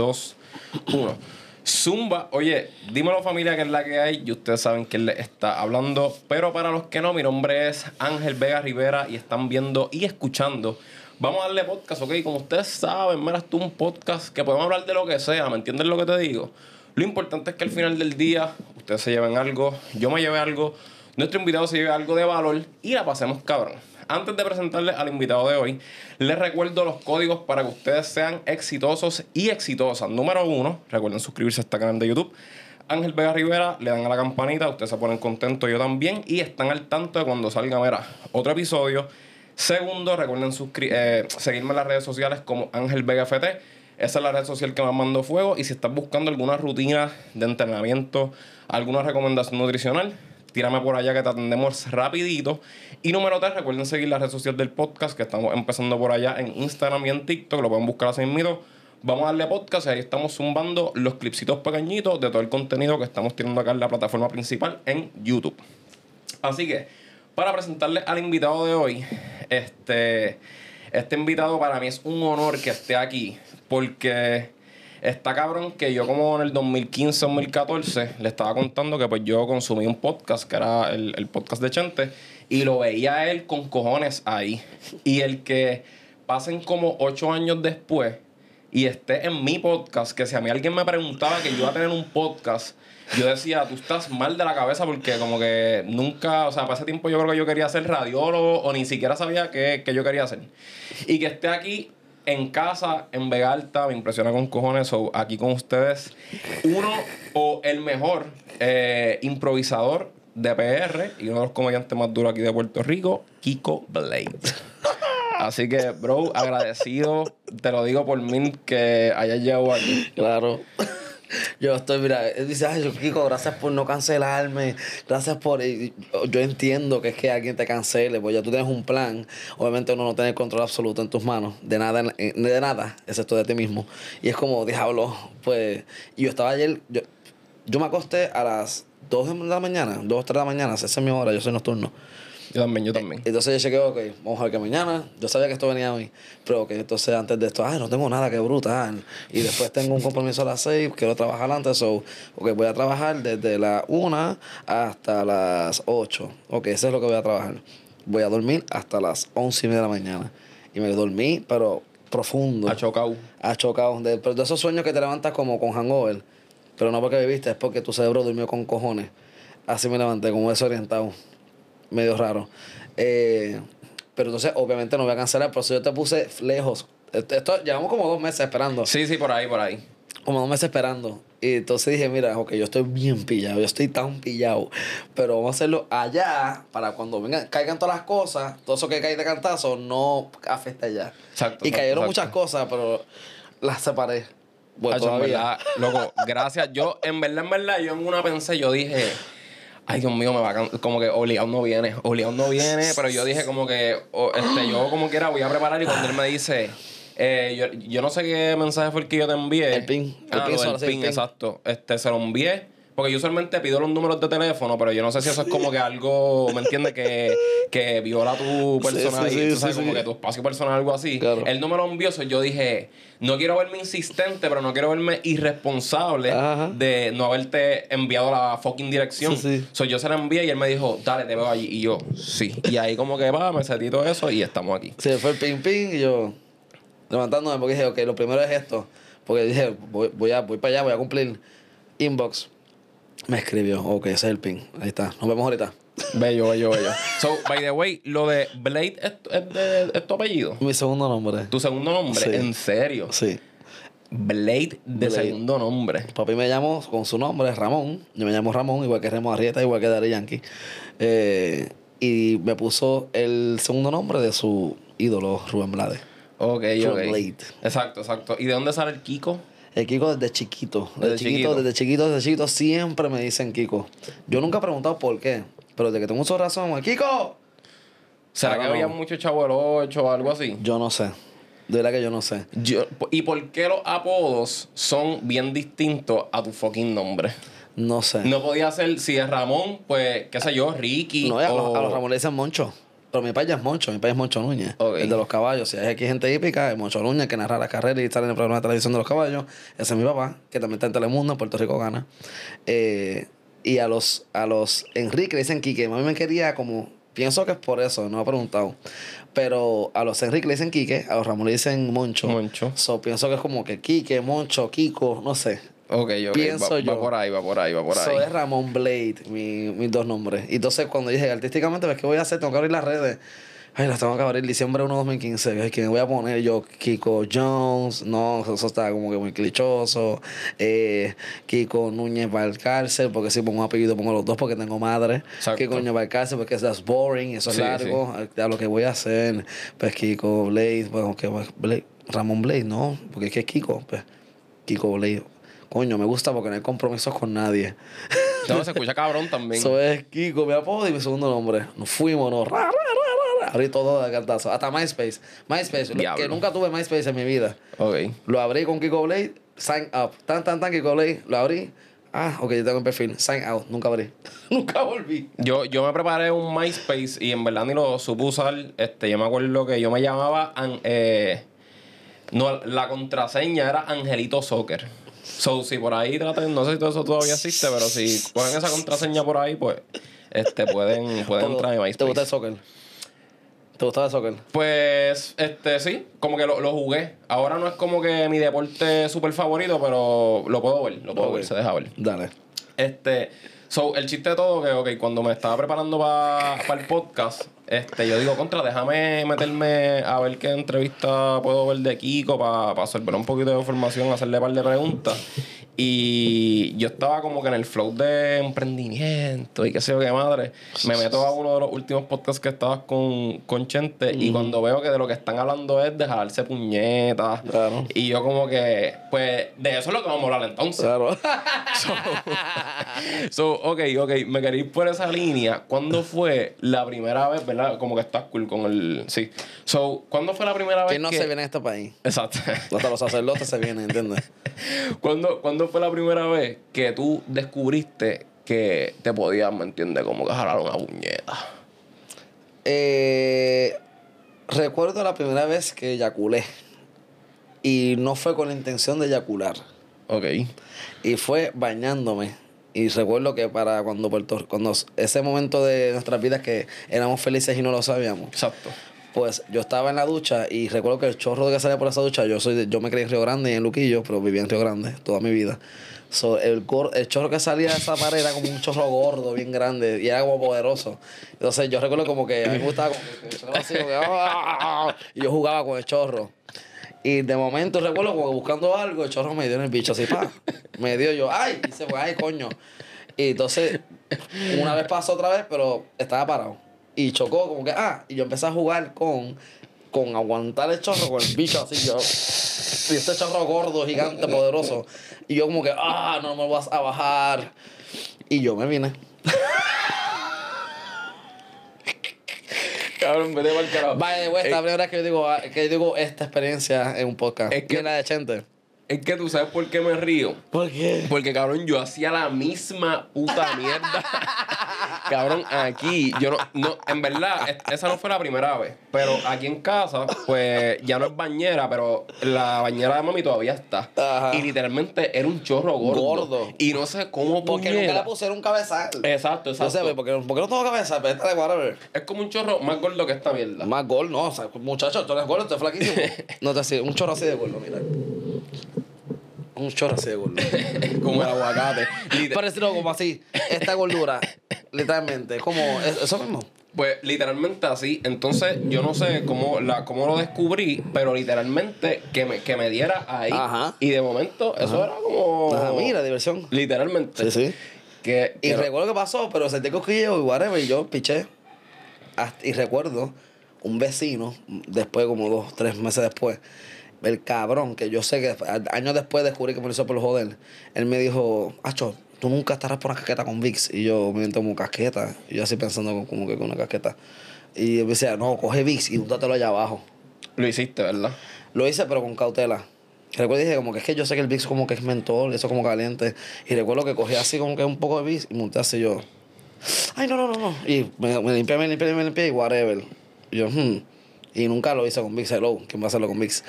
2, 1. Zumba, oye, dímelo familia que es la que hay y ustedes saben que le está hablando, pero para los que no, mi nombre es Ángel Vega Rivera y están viendo y escuchando. Vamos a darle podcast, ok, como ustedes saben, mira, tú un podcast que podemos hablar de lo que sea, ¿me entiendes lo que te digo? Lo importante es que al final del día ustedes se lleven algo, yo me lleve algo, nuestro invitado se lleve algo de valor y la pasemos cabrón. Antes de presentarles al invitado de hoy, les recuerdo los códigos para que ustedes sean exitosos y exitosas. Número uno, recuerden suscribirse a este canal de YouTube. Ángel Vega Rivera, le dan a la campanita, ustedes se ponen contentos, yo también, y están al tanto de cuando salga, mira, otro episodio. Segundo, recuerden eh, seguirme en las redes sociales como Ángel Vega FT. Esa es la red social que más mando fuego. Y si estás buscando alguna rutina de entrenamiento, alguna recomendación nutricional, tírame por allá que te atendemos rapidito. Y número tres, recuerden seguir la red social del podcast que estamos empezando por allá en Instagram y en TikTok, lo pueden buscar así mismo. Vamos a darle podcast y ahí estamos zumbando los clipsitos pequeñitos de todo el contenido que estamos teniendo acá en la plataforma principal en YouTube. Así que, para presentarles al invitado de hoy, este, este invitado para mí es un honor que esté aquí porque Está cabrón que yo como en el 2015, 2014, le estaba contando que pues yo consumí un podcast, que era el, podcast de Chente, y lo veía él con cojones ahí. Y el que pasen como ocho años después y esté en mi podcast, que si a mí alguien me preguntaba que yo iba a tener un podcast, yo decía, tú estás mal de la cabeza porque como que nunca, o sea, para ese tiempo yo creo que yo quería ser radiólogo o ni siquiera sabía qué, qué yo quería hacer. Y que esté aquí en casa, en Vega Alta, me impresiona con cojones. o aquí con ustedes, uno o el mejor eh, improvisador de PR y uno de los comediantes más duros aquí de Puerto Rico, Kiko Blade. Así que, bro, agradecido, te lo digo por mí, que hayas llegado aquí. Claro. Yo estoy, mira, él dice, ay, Kiko, gracias por no cancelarme, gracias por... Yo entiendo que es que alguien te cancele, pues ya tú tienes un plan, obviamente uno no tiene control absoluto en tus manos, de nada, de nada, excepto de ti mismo. Y es como, diablo, pues... Y yo estaba ayer, yo, yo me acosté a las 2 de la mañana, 2 o 3 de la mañana, esa es mi hora, yo soy nocturno. Yo también, yo también. Entonces yo chequeé, ok, vamos a ver que mañana, yo sabía que esto venía hoy, pero que entonces antes de esto, ay, no tengo nada, que brutal. Y después tengo un compromiso a las 6, quiero trabajar antes, so, ok, voy a trabajar desde las 1 hasta las 8. Ok, eso es lo que voy a trabajar. Voy a dormir hasta las 11 y media de la mañana. Y me dormí, pero profundo. Ha chocado. Ha chocado. De, pero de esos sueños que te levantas como con hangover, pero no porque viviste, es porque tu cerebro durmió con cojones. Así me levanté, como desorientado medio raro. Eh, pero entonces, obviamente, no voy a cancelar, por eso yo te puse lejos. Esto, llevamos como dos meses esperando. Sí, sí, por ahí, por ahí. Como dos meses esperando. Y entonces dije, mira, ok, yo estoy bien pillado, yo estoy tan pillado. Pero vamos a hacerlo allá para cuando vengan, caigan todas las cosas, todo eso que cae de cantazo, no afecta allá. Exacto. Y cayeron muchas cosas, pero las separé. Bueno, todavía. loco, gracias. Yo, en verdad, en verdad, yo en una pensé, yo dije ay Dios mío, me va a como que obligado no viene, obligado no viene, pero yo dije como que, este, yo como quiera voy a preparar y cuando él me dice, eh, yo, yo, no sé qué mensaje fue el que yo te envié. El pin. El ah, pin, el pin, exacto. Este, se lo envié porque yo usualmente pido los números de teléfono, pero yo no sé si eso es como que algo, ¿me entiendes? Que, que viola tu personalidad, sí, sí, como que tu espacio personal, algo así. Claro. Él no me lo envió, yo dije, no quiero verme insistente, pero no quiero verme irresponsable de no haberte enviado la fucking dirección. So, yo se la envié y él me dijo, dale, te veo allí. Y yo, sí. Y ahí como que va, me sentí todo eso y estamos aquí. Sí, fue el ping ping y yo levantándome porque dije, ok, lo primero es esto. Porque dije, voy, voy, a, voy para allá, voy a cumplir inbox me escribió, ok, ese es el pin. Ahí está. Nos vemos ahorita. Bello, bello, bello. So, by the way, lo de Blade es, es, tu apellido. Mi segundo nombre. ¿Tu segundo nombre? ¿En serio? Sí. Blade de segundo nombre. Papi me llamó con su nombre, Ramón. Yo me llamo Ramón, igual que Remo Arrieta, igual que Dari Yankee. Eh, y me puso el segundo nombre de su ídolo, Rubén Blade. Ok, ok. Blade. Exacto, exacto. ¿Y de dónde sale el Kiko? El Kiko desde chiquito. Desde, chiquito, desde chiquito, desde chiquito, siempre me dicen Kiko. Yo nunca he preguntado por qué, pero desde que tengo mucha razón, ¡Kiko! ¿Será que había mucho chavo el 8 o algo así? Yo no sé. De verdad que yo no sé. ¿Y por qué los apodos son bien distintos a tu fucking nombre? No sé. No podía ser, si es Ramón, pues, qué sé yo, Ricky. No, a, los, Ramón le dicen Moncho. Pero mi país ya es Moncho, mi país es Moncho Núñez. El de los caballos. Si hay aquí gente hípica, es Moncho Núñez que narra las carreras y sale en el programa de televisión de los caballos. Ese es mi papá, que también está en Telemundo, en Puerto Rico gana. Eh, y a los, a los Enrique le dicen Quique. Mami me quería como. Pienso que es por eso, no he preguntado. Pero a los Enrique le dicen Quique, a los Ramón le dicen Moncho. Moncho. So, pienso que es como que Quique, Moncho, Kiko, no sé. Ok, ok. Pienso va, yo. va por ahí, va por ahí, va por ahí. Eso es Ramón Blade, mi- mis dos nombres. Y entonces cuando dije artísticamente, ¿qué voy a hacer? Tengo que abrir las redes. Ay, las tengo que abrir diciembre 1 2015. Ay, ¿Qué me voy a poner yo? Kiko Jones. No, eso está como que muy clichoso. Eh, Kiko Núñez Valcárcel, porque si pongo un apellido pongo los dos porque tengo madre. Exacto. Kiko Núñez Valcárcel porque eso es boring, eso es Sí, largo. A lo que voy a hacer, pues Kiko Blade, bueno, que Blade, Ramón Blade, no, porque es que es Kiko, pues Kiko Blade. Coño, me gusta porque no hay compromisos con nadie. No, se escucha cabrón también. Eso es Kiko, mi apodo y mi segundo nombre. Nos fuimos, nos ra, ra, ra, ra, ra. Abrí todo de cartazo. Hasta MySpace. MySpace, Diablo. que nunca tuve MySpace en mi vida. Ok. Lo abrí con Kiko Blade, sign up. Tan, tan, tan, Kiko Blade. Lo abrí. Ah, ok, yo tengo un perfil. Sign out. Nunca abrí. nunca volví. Yo, yo me preparé un MySpace y en verdad ni lo supe usar. Este, yo me acuerdo que yo me llamaba. An- eh, no, la contraseña era Angelito Soccer. So, si por ahí traten, no sé si todo eso todavía existe, pero si cogen esa contraseña por ahí, pues este, pueden, pueden entrar en ¿Te gusta el MySpace. soccer? ¿Te gustaba el soccer? Pues, este, sí, como que lo, lo jugué. Ahora no es como que mi deporte súper favorito, pero lo puedo ver, lo puedo ver, se deja ver. Dale. Este, so, el chiste de todo, que, ok, cuando me estaba preparando para el podcast, este, yo digo, contra, déjame meterme a ver qué entrevista puedo ver de Kiko para pa absorber un poquito de información, hacerle un par de preguntas. Y yo estaba como que en el flow de emprendimiento y qué sé yo qué madre. Me meto a uno de los últimos podcasts que estabas con, con Chente y cuando veo que de lo que están hablando es de jalarse puñetas. Claro. Y yo como que, pues, de eso es lo que vamos a hablar entonces. Claro. So, ok, ok, me quería ir por esa línea. ¿Cuándo fue la primera vez, verdad? Como que estás cool con el. Sí. So, ¿cuándo fue la primera vez ¿Quién no que. se viene en este país? Exacto. Hasta los sacerdotes se vienen, ¿entiendes? ¿Cuándo, ¿Cuándo fue la primera vez que tú descubriste que te podías, ¿me entiendes? Como que jalar una puñeta. Eh, recuerdo la primera vez que eyaculé. Y no fue con la intención de eyacular. Ok. Y fue bañándome. Y recuerdo que para cuando Puerto cuando ese momento de nuestras vidas que éramos felices y no lo sabíamos, Exacto. Pues yo estaba en la ducha y recuerdo que el chorro que salía por esa ducha, yo soy de- yo me crié en Río Grande y en Luquillo, pero vivía en Río Grande toda mi vida. So, el, gor- el chorro que salía de esa pared era como un chorro gordo, bien grande, y era como poderoso. Entonces yo recuerdo como que a mí me gustaba como que, que así, como que, ¡ah! y yo jugaba con el chorro. Y de momento recuerdo como que buscando algo, el chorro me dio en el bicho así, pa. Me dio yo, ¡ay! Y se fue, ¡ay, coño! Y entonces, una vez pasó otra vez, pero estaba parado. Y chocó, como que, ah, y yo empecé a jugar con, con aguantar el chorro con el bicho así, yo. Y este chorro gordo, gigante, poderoso. Y yo, como que, ah, no me vas a bajar. Y yo me vine. Cabrón, vete para el carajo. Vaya, esta es la primera vez que yo digo, que yo digo esta experiencia en un podcast. Es que- ¿Quién la de Chente? Es que tú sabes por qué me río. ¿Por qué? Porque, cabrón, yo hacía la misma puta mierda. cabrón, aquí, yo no, no, en verdad, es- esa no fue la primera vez. Pero aquí en casa, pues, ya no es bañera, pero la bañera de mami todavía está. Ajá. Y literalmente era un chorro gordo. Gordo. Y no sé cómo Porque nunca puñeta. le pusieron un cabezal. Exacto, No sé, exacto. ¿por qué, ¿por qué no tengo cabezal? Pero esta de whatever. Es como un chorro más gordo que esta mierda. Más gol, no. O sea, muchacho, tú eres gordo, tú eres flaquísimo. no te sé, un chorro así de gordo, mira. Un chorro así de gordo. como el aguacate. Parecido como así. Esta gordura, literalmente. Como es- eso mismo. Pues literalmente así. Entonces, yo no sé cómo, la, cómo lo descubrí, pero literalmente que me, que me diera ahí. Ajá. Y de momento, eso era como. Ah, mira, diversión. Literalmente. Sí, sí. Que, Y recuerdo que pasó, pero sentí cosquilleo y whatever, y yo piché. Hasta- y recuerdo un vecino, después, como dos, tres meses después, el cabrón, que yo sé que años después descubrí que me lo hizo por joder, él me dijo, Acho, tú nunca estarás por una casqueta con VIX. Y yo me como casqueta, y yo así pensando como- que con una casqueta. Y él me decía, no, coge VIX y úntatelo allá abajo. lo hiciste, ¿verdad? Lo hice, pero con cautela. Recuerdo y dije, como que es que yo sé que el VIX como que es mentol, eso como caliente. Y recuerdo que cogí así como que un poco de VIX y monté así yo. Ay, no, no, no, no. Y me, me limpié, me limpié, me limpié y whatever. Y yo, hmm. Y nunca lo hice con Vix. Hello, ¿quién va a hacerlo con Vix?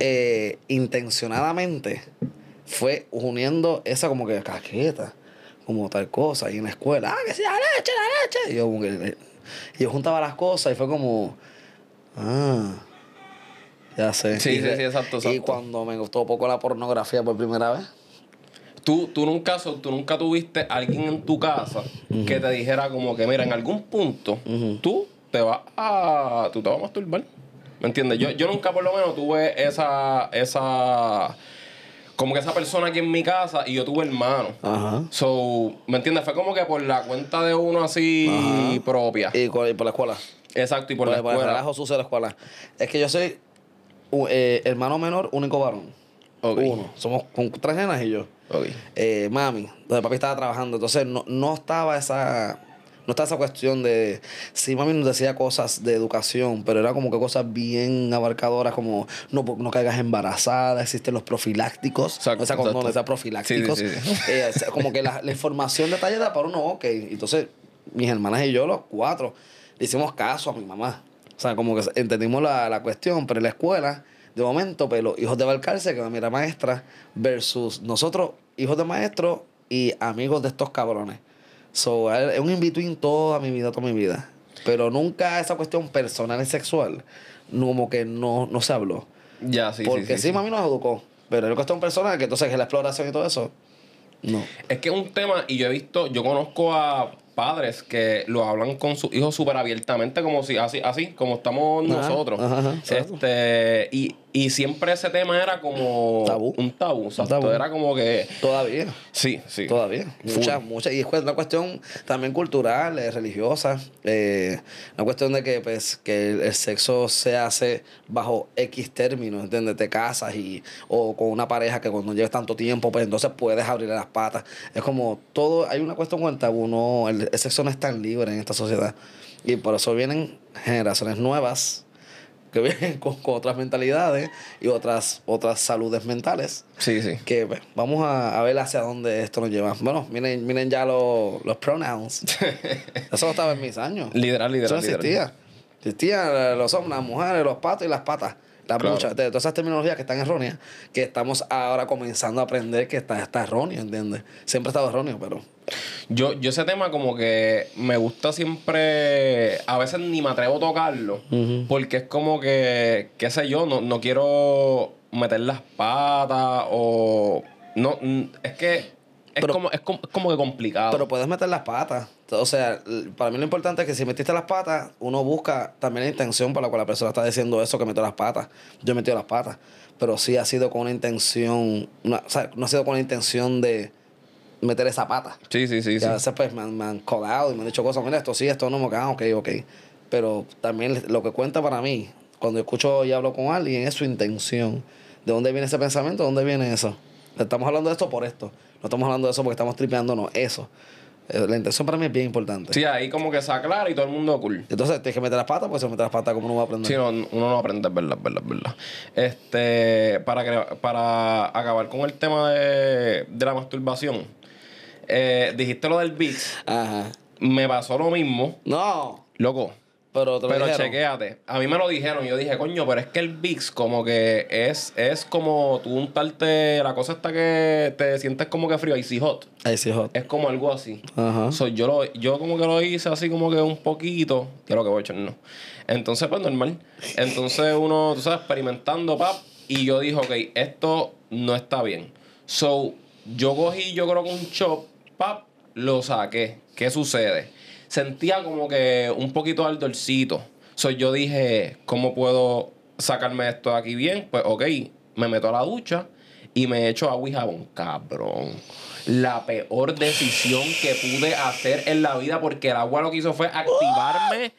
Eh, intencionadamente fue uniendo esa como que caqueta, como tal cosa. Y en la escuela, ah, que sí, la leche, la leche. Y yo, como que, y yo juntaba las cosas y fue como, ah, ya sé. Sí, y, sí, sí, exacto, Y exacto. cuando me gustó poco la pornografía por primera vez. Tú, tú, nunca, tú nunca tuviste alguien en tu casa que te dijera como que, mira, en algún punto tú te vas a... Tú te vas a masturbar. ¿Me entiendes? Yo, yo nunca por lo menos tuve esa... esa como que esa persona aquí en mi casa y yo tuve hermano. Ajá. So, ¿me entiendes? Fue como que por la cuenta de uno así Ajá. propia. Y, por la escuela. Exacto, y por, Por, la por el escuela. relajo sucio de la escuela. Es que yo soy eh, hermano menor, único varón. Ok. Uno. Somos con tres nenas y yo. Ok. Eh, mami, donde papi estaba trabajando. Entonces no, no estaba esa. No estaba esa cuestión de. Sí, mami nos decía cosas de educación, pero era como que cosas bien abarcadoras, como no, no caigas embarazada, existen los profilácticos. Exacto, o sea, exacto. no profilácticos. Sí, sí, sí. Eh, como que la, la información detallada para uno, ok. Entonces, mis hermanas y yo, los cuatro, le hicimos caso a mi mamá. O sea, como que entendimos la, la cuestión, pero en la escuela, de momento, pues los hijos de Balcarce, que mami era maestra, versus nosotros, hijos de maestros y amigos de estos cabrones. So, es un in-between toda mi vida, toda mi vida. Pero nunca esa cuestión personal y sexual, como que no, no se habló. Ya, sí, Porque sí, sí, sí. mami nos educó. Pero es cuestión personal, que entonces que la exploración y todo eso, no. Es que es un tema, y yo he visto, yo conozco a padres que lo hablan con sus hijos súper abiertamente, como si, así, así, como estamos Ajá, nosotros. ajá, este, y, y siempre ese tema era como Tabú. un tabú. exacto. tabú. Era como que. Todavía. Sí, sí. Todavía. Muchas, muchas. Y es una cuestión también cultural, eh, religiosa. Eh, una cuestión de que, pues, que el, el sexo se hace bajo X términos, ¿entiendes? Te casas y, o con una pareja que cuando lleves tanto tiempo, pues entonces puedes abrirle las patas. Es como todo, hay una cuestión con el tabú, no, el, el sexo no es tan libre en esta sociedad. Y por eso vienen generaciones nuevas que vienen con, con otras mentalidades y otras, otras saludes mentales Sí, sí. que pues, vamos a, a ver hacia dónde esto nos lleva. Bueno, miren, miren ya los, los pronouns. Eso no estaba en mis años. Liderar, Eso liderar, no liderar. existía. Existían los hombres, las mujeres, los patos y las patas. Claro. muchas, de todas esas terminologías que están erróneas, que estamos ahora comenzando a aprender que está, está erróneo, ¿entiendes? Siempre ha estado erróneo, pero... Yo, yo ese tema como que me gusta siempre, a veces ni me atrevo a tocarlo, porque es como que, qué sé yo, no, no quiero meter las patas o... No, es que es, Pero- como, es, como, es como que complicado. Pero puedes meter las patas. O sea, para mí lo importante es que si metiste las patas, uno busca también la intención por la cual la persona está diciendo eso, que metió las patas. Yo he metido las patas. Pero sí ha sido con una intención, una- o sea, no ha sido con la intención de meter esa pata. sí, sí, sí. Y sí. a veces pues me han, me han colado y me han dicho cosas, mira, esto sí, esto no me ah, ok, ok. Pero también lo que cuenta para mí, cuando escucho y hablo con alguien, es su intención. ¿De dónde viene ese pensamiento? ¿De dónde viene eso? Estamos hablando de esto por esto. No estamos hablando de eso porque estamos tripeándonos. Eso. Eh, La intención para mí es bien importante. Sí, ahí como que se aclara y todo el mundo cool. Entonces tienes que meter las patas, pues si no metes las patas, ¿cómo no va a aprender? Sí, no, uno no aprende, es verdad, verdad, verdad. Este, para, que, para acabar con el tema de, de la masturbación, eh, dijiste lo del beat, Ajá. me pasó lo mismo, No, loco. Pero te lo Pero dijeron. chequéate, a mí me lo dijeron yo dije, coño, pero es que el VIX como que es, es como tú untarte, la cosa está que te sientes como que frío, icy hot. Sí, hot. Es como algo así. Ajá. So, yo, lo, yo como que lo hice así como que un poquito, lo que voy a echar, no. Entonces, pues normal. Entonces uno, tú sabes, experimentando, pap, y yo dije, ok, esto no está bien. So, yo cogí, yo creo que un chop, pap, lo saqué. ¿Qué sucede? Sentía como que un poquito de ardorcito. So, yo dije, ¿cómo puedo sacarme esto de aquí bien? Pues, ok, me meto a la ducha y me echo agua y jabón. Cabrón. La peor decisión que pude hacer en la vida porque el agua lo que hizo fue activarme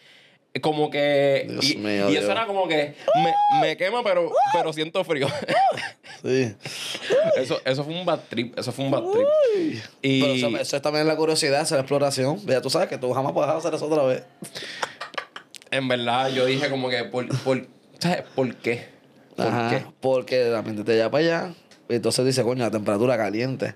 como que... Dios y, mío, y eso era como que me, me quema pero, pero siento frío. Sí. eso, eso fue un bad trip. Eso fue un bad trip. Y Pero eso, eso es también la curiosidad, esa es la exploración. Ya tú sabes que tú jamás puedes hacer eso otra vez. en verdad yo dije como que, ¿por, por, ¿sabes? ¿Por qué? ¿Por Ajá. qué? Porque la mente te lleva para allá. Y entonces dice, coño, la temperatura caliente.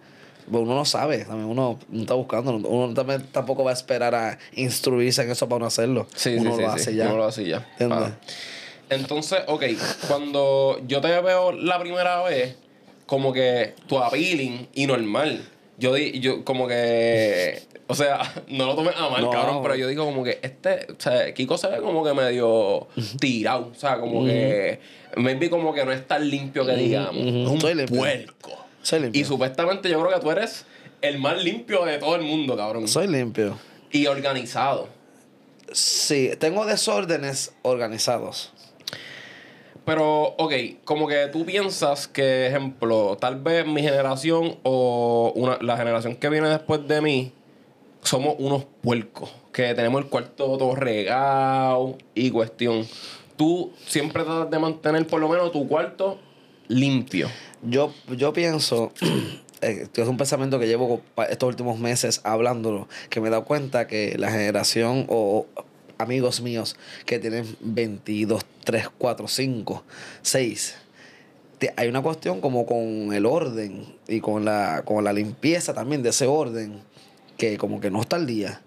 Pues uno no sabe, también uno no está buscando, uno también tampoco va a esperar a instruirse en eso para no hacerlo. Sí, uno sí, lo sí, hace sí. ya. Uno lo hace ya. ¿Entiendes? Ah. Entonces, ok, cuando yo te veo la primera vez, como que tu appealing y normal. Yo, di- yo como que, o sea, no lo tomes a mal, No. cabrón, pero yo digo como que este, o sea, Kiko se ve como que medio tirado, o sea, como que, maybe como que no es tan limpio que digamos, ujú. es un puerco. Soy limpio. Y supuestamente yo creo que tú eres el más limpio de todo el mundo, cabrón. Soy limpio. Y organizado. Sí, tengo desórdenes organizados. Pero, ok, como que tú piensas que, ejemplo, tal vez mi generación o una, la generación que viene después de mí somos unos puercos. Que tenemos el cuarto todo regado y cuestión. Tú siempre tratas de mantener por lo menos tu cuarto limpio. Yo, yo pienso, eh, es un pensamiento que llevo estos últimos meses hablándolo, que me he dado cuenta que la generación o amigos míos que tienen 22, 3, 4, 5, 6, te- hay una cuestión como con el orden y con la, con la limpieza también de ese orden, que como que no está al día.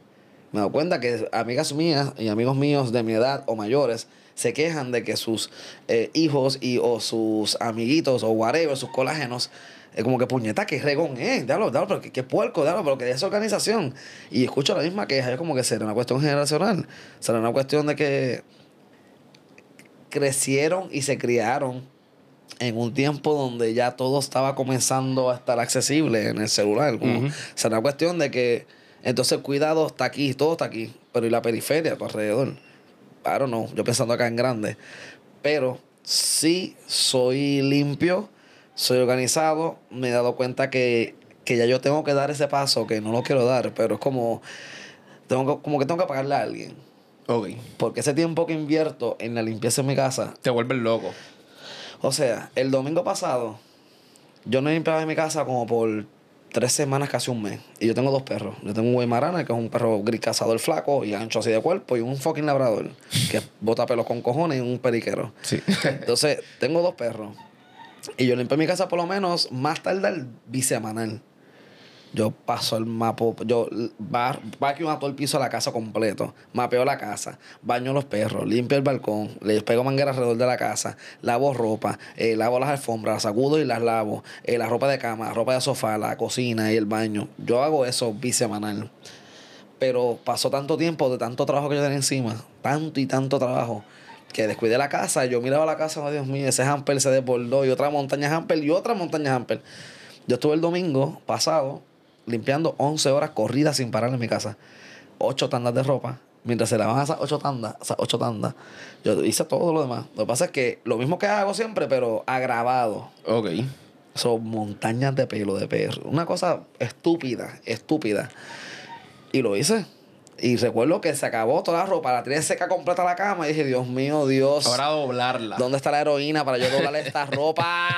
Me he dado cuenta que amigas mías y amigos míos de mi edad o mayores se quejan de que sus eh, hijos y o sus amiguitos o whatever, sus colágenos, es como que puñeta, que regón es, dalo, dalo, pero que, que puerco, dalo, pero que es organización. Y escucho la misma queja, es como que será una cuestión generacional, será una cuestión de que crecieron y se criaron en un tiempo donde ya todo estaba comenzando a estar accesible en el celular. Como. Será una cuestión de que entonces el cuidado está aquí, todo está aquí, pero ¿y la periferia a tu alrededor? I don't know, yo pensando acá en grande. Pero sí soy limpio, soy organizado, me he dado cuenta que, que ya yo tengo que dar ese paso, que no lo quiero dar, pero es como, tengo que- como que tengo que pagarle a alguien. Ok. Porque ese tiempo que invierto en la limpieza en mi casa, Te vuelves loco. o sea, el domingo pasado, yo no limpiaba en mi casa como por tres semanas, casi un mes. Y yo tengo dos perros. Yo tengo un Weimaraner, que es un perro gris cazador flaco y ancho así de cuerpo, y un fucking labrador, que bota pelos con cojones y un periquero. Sí. Entonces, tengo dos perros. Y yo limpio mi casa por lo menos más tarde bisemanal. Yo paso el mapo, yo va, vacuum a todo el piso de la casa completo, mapeo la casa, baño los perros, limpio el balcón, les pego manguera alrededor de la casa, lavo ropa, eh, lavo las alfombras, las sacudo y las lavo, eh, la ropa de cama, la ropa de sofá, la cocina y el baño. Yo hago eso bisemanal. Pero pasó tanto tiempo de tanto trabajo que yo tenía encima, tanto y tanto trabajo, que descuidé la casa. Yo miraba la casa, oh Dios mío, ese hamper se desbordó y otra montaña hamper y otra montaña hamper. Yo estuve el domingo pasado limpiando 11 horas corridas sin parar en mi casa. Ocho tandas de ropa. Mientras se lavaban esas ocho tandas, esas ocho tandas, yo hice todo lo demás. Lo que pasa es que lo mismo que hago siempre, pero agravado. Ok. Son montañas de pelo de perro. Una cosa estúpida, estúpida. Y lo hice. Y recuerdo que se acabó toda la ropa, la tiré seca completa la cama y dije, Dios mío, Dios. Ahora doblarla. ¿Dónde está la heroína para yo doblar esta ropa?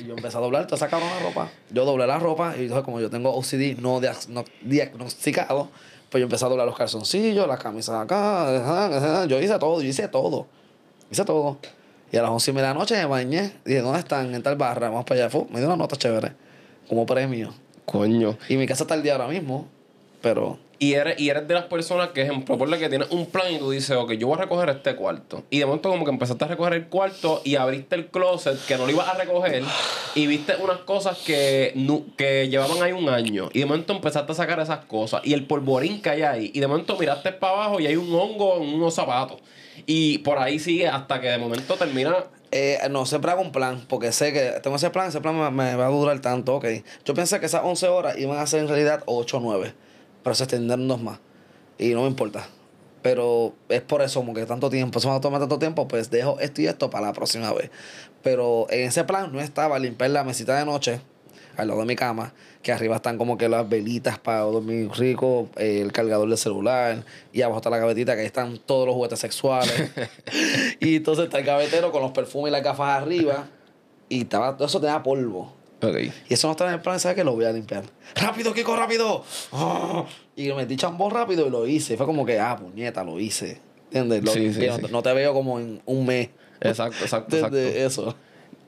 Y yo empecé a doblar toda esa cabrona ropa. Yo doblé la ropa y entonces como yo tengo OCD no, no diagnosticado, pues yo empecé a doblar los calzoncillos, las camisas acá. Yo hice todo, yo hice todo. Hice todo. Y a las once y media de la noche me bañé. Dije, ¿dónde están? En tal barra, vamos para allá. Fu, me dio una nota chévere, como premio. Coño. Y mi casa está al día ahora mismo, pero Y eres, y eres de las personas que, ejemplo, por la que tienes un plan y tú dices, ok, yo voy a recoger este cuarto. Y de momento como que empezaste a recoger el cuarto y abriste el closet que no lo ibas a recoger y viste unas cosas que, que llevaban ahí un año. Y de momento empezaste a sacar esas cosas y el polvorín que hay ahí. Y de momento miraste para abajo y hay un hongo en unos zapatos. Y por ahí sigue hasta que de momento termina... Eh, no, siempre hago un plan, porque sé que tengo ese plan, ese plan me, me va a durar tanto, ok. Yo pensé que esas 11 horas iban a ser en realidad 8 o 9, pero se extendieron dos más. Y no me importa. Pero es por eso, como que tanto tiempo, eso me va a tomar tanto tiempo, pues dejo esto y esto para la próxima vez. Pero en ese plan no estaba limpiar la mesita de noche al lado de mi cama, que arriba están como que las velitas para dormir rico, el cargador del celular, y abajo está la gavetita que ahí están todos los juguetes sexuales. y entonces está el gavetero con los perfumes y las gafas arriba, y estaba, todo eso tenía polvo. Y eso no estaba en el plan, ¿sabes qué? Lo voy a limpiar. ¡Rápido, Kiko, rápido! ¡Ah! Y me metí chambón rápido y lo hice. Fue como que, ah, puñeta, lo hice. ¿Entiendes? Lo Sí, limpié. sí, no, sí. no te veo como en un mes. Exacto, exacto, exacto. eso.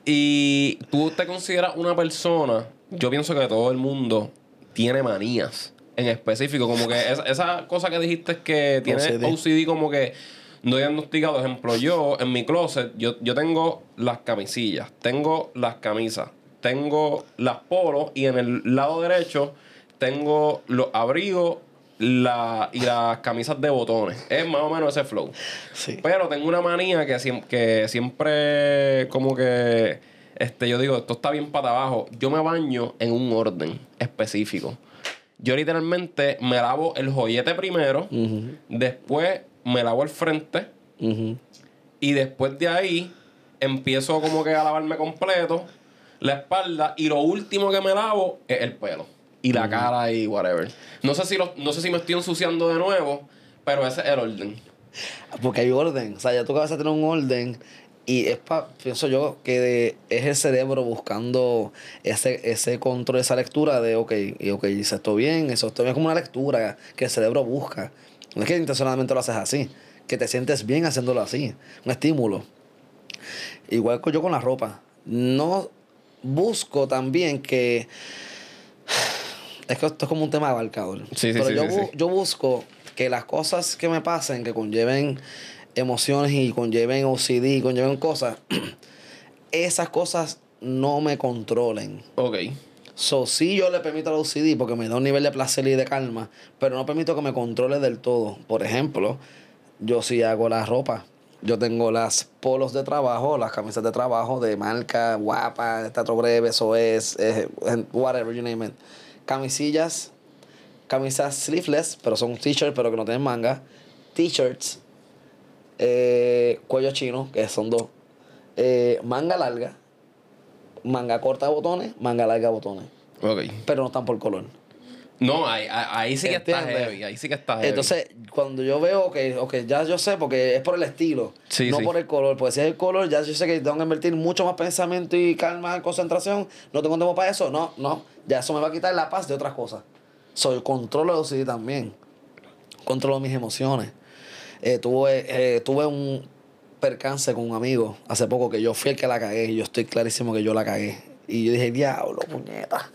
Y tú te consideras una persona, yo pienso que todo el mundo tiene manías en específico. Como que esa, esa cosa que dijiste es que tiene OCD. OCD, como que no diagnosticado. Ejemplo, yo en mi closet, yo, yo tengo las camisillas, tengo las camisas, tengo las polos y en el lado derecho tengo los abrigos la, y las camisas de botones. Es más o menos ese flow. Sí. Pero tengo una manía que, siem- que siempre como que este, yo digo, esto está bien para abajo. Yo me baño en un orden específico. Yo literalmente me lavo el joyete primero, después me lavo el frente y después de ahí empiezo como que a lavarme completo la espalda y lo último que me lavo es el pelo y la cara y whatever. No sé si lo- no sé si me estoy ensuciando de nuevo, pero ese es el orden. Porque hay orden. O sea, ya tú vas a tener un orden. Y es pa, pienso yo que de- es el cerebro buscando ese, ese control, esa lectura de, ok, y ok, hice esto bien, eso esto bien. Es como una lectura que el cerebro busca. No es que intencionalmente lo haces así, que te sientes bien haciéndolo así. Un estímulo. Igual que yo con la ropa. No busco también que. Es que esto es como un tema abarcador. Sí, sí, Pero sí, yo, bu- yo busco que las cosas que me pasen, que conlleven emociones y conlleven OCD, y conlleven cosas, esas cosas no me controlen. Ok. So, sí yo le permito al OCD porque me da un nivel de placer y de calma, pero no permito que me controle del todo. Por ejemplo, yo sí hago la ropa. Yo tengo las polos de trabajo, las camisas de trabajo de marca, guapa, teatro breve, eso es, eh, whatever you name it. Camisillas, camisas sleeveless, pero son t-shirts, pero que no tienen manga. T-shirts, eh, cuello chino, que son dos. eh, manga larga, manga corta de botones, manga larga de botones. Ok. Pero no están por color. No, ahí, ahí- sí que está ¿Entiendes? heavy. Ahí sí que está heavy. Entonces, cuando yo veo que, ok, ya yo sé, porque es por el estilo, Sí, no sí. por el color. Porque si es el color, ya yo sé que tengo que invertir mucho más pensamiento y calma, concentración. No tengo tiempo para eso. No, no. Ya eso me va a quitar la paz de otras cosas. Soy controlo de OCD también. Controlo mis emociones. Eh, tuve, eh, tuve un percance con un amigo hace poco que yo fui el que la cagué y yo estoy clarísimo que yo la cagué. Y yo dije, diablo, puñeta.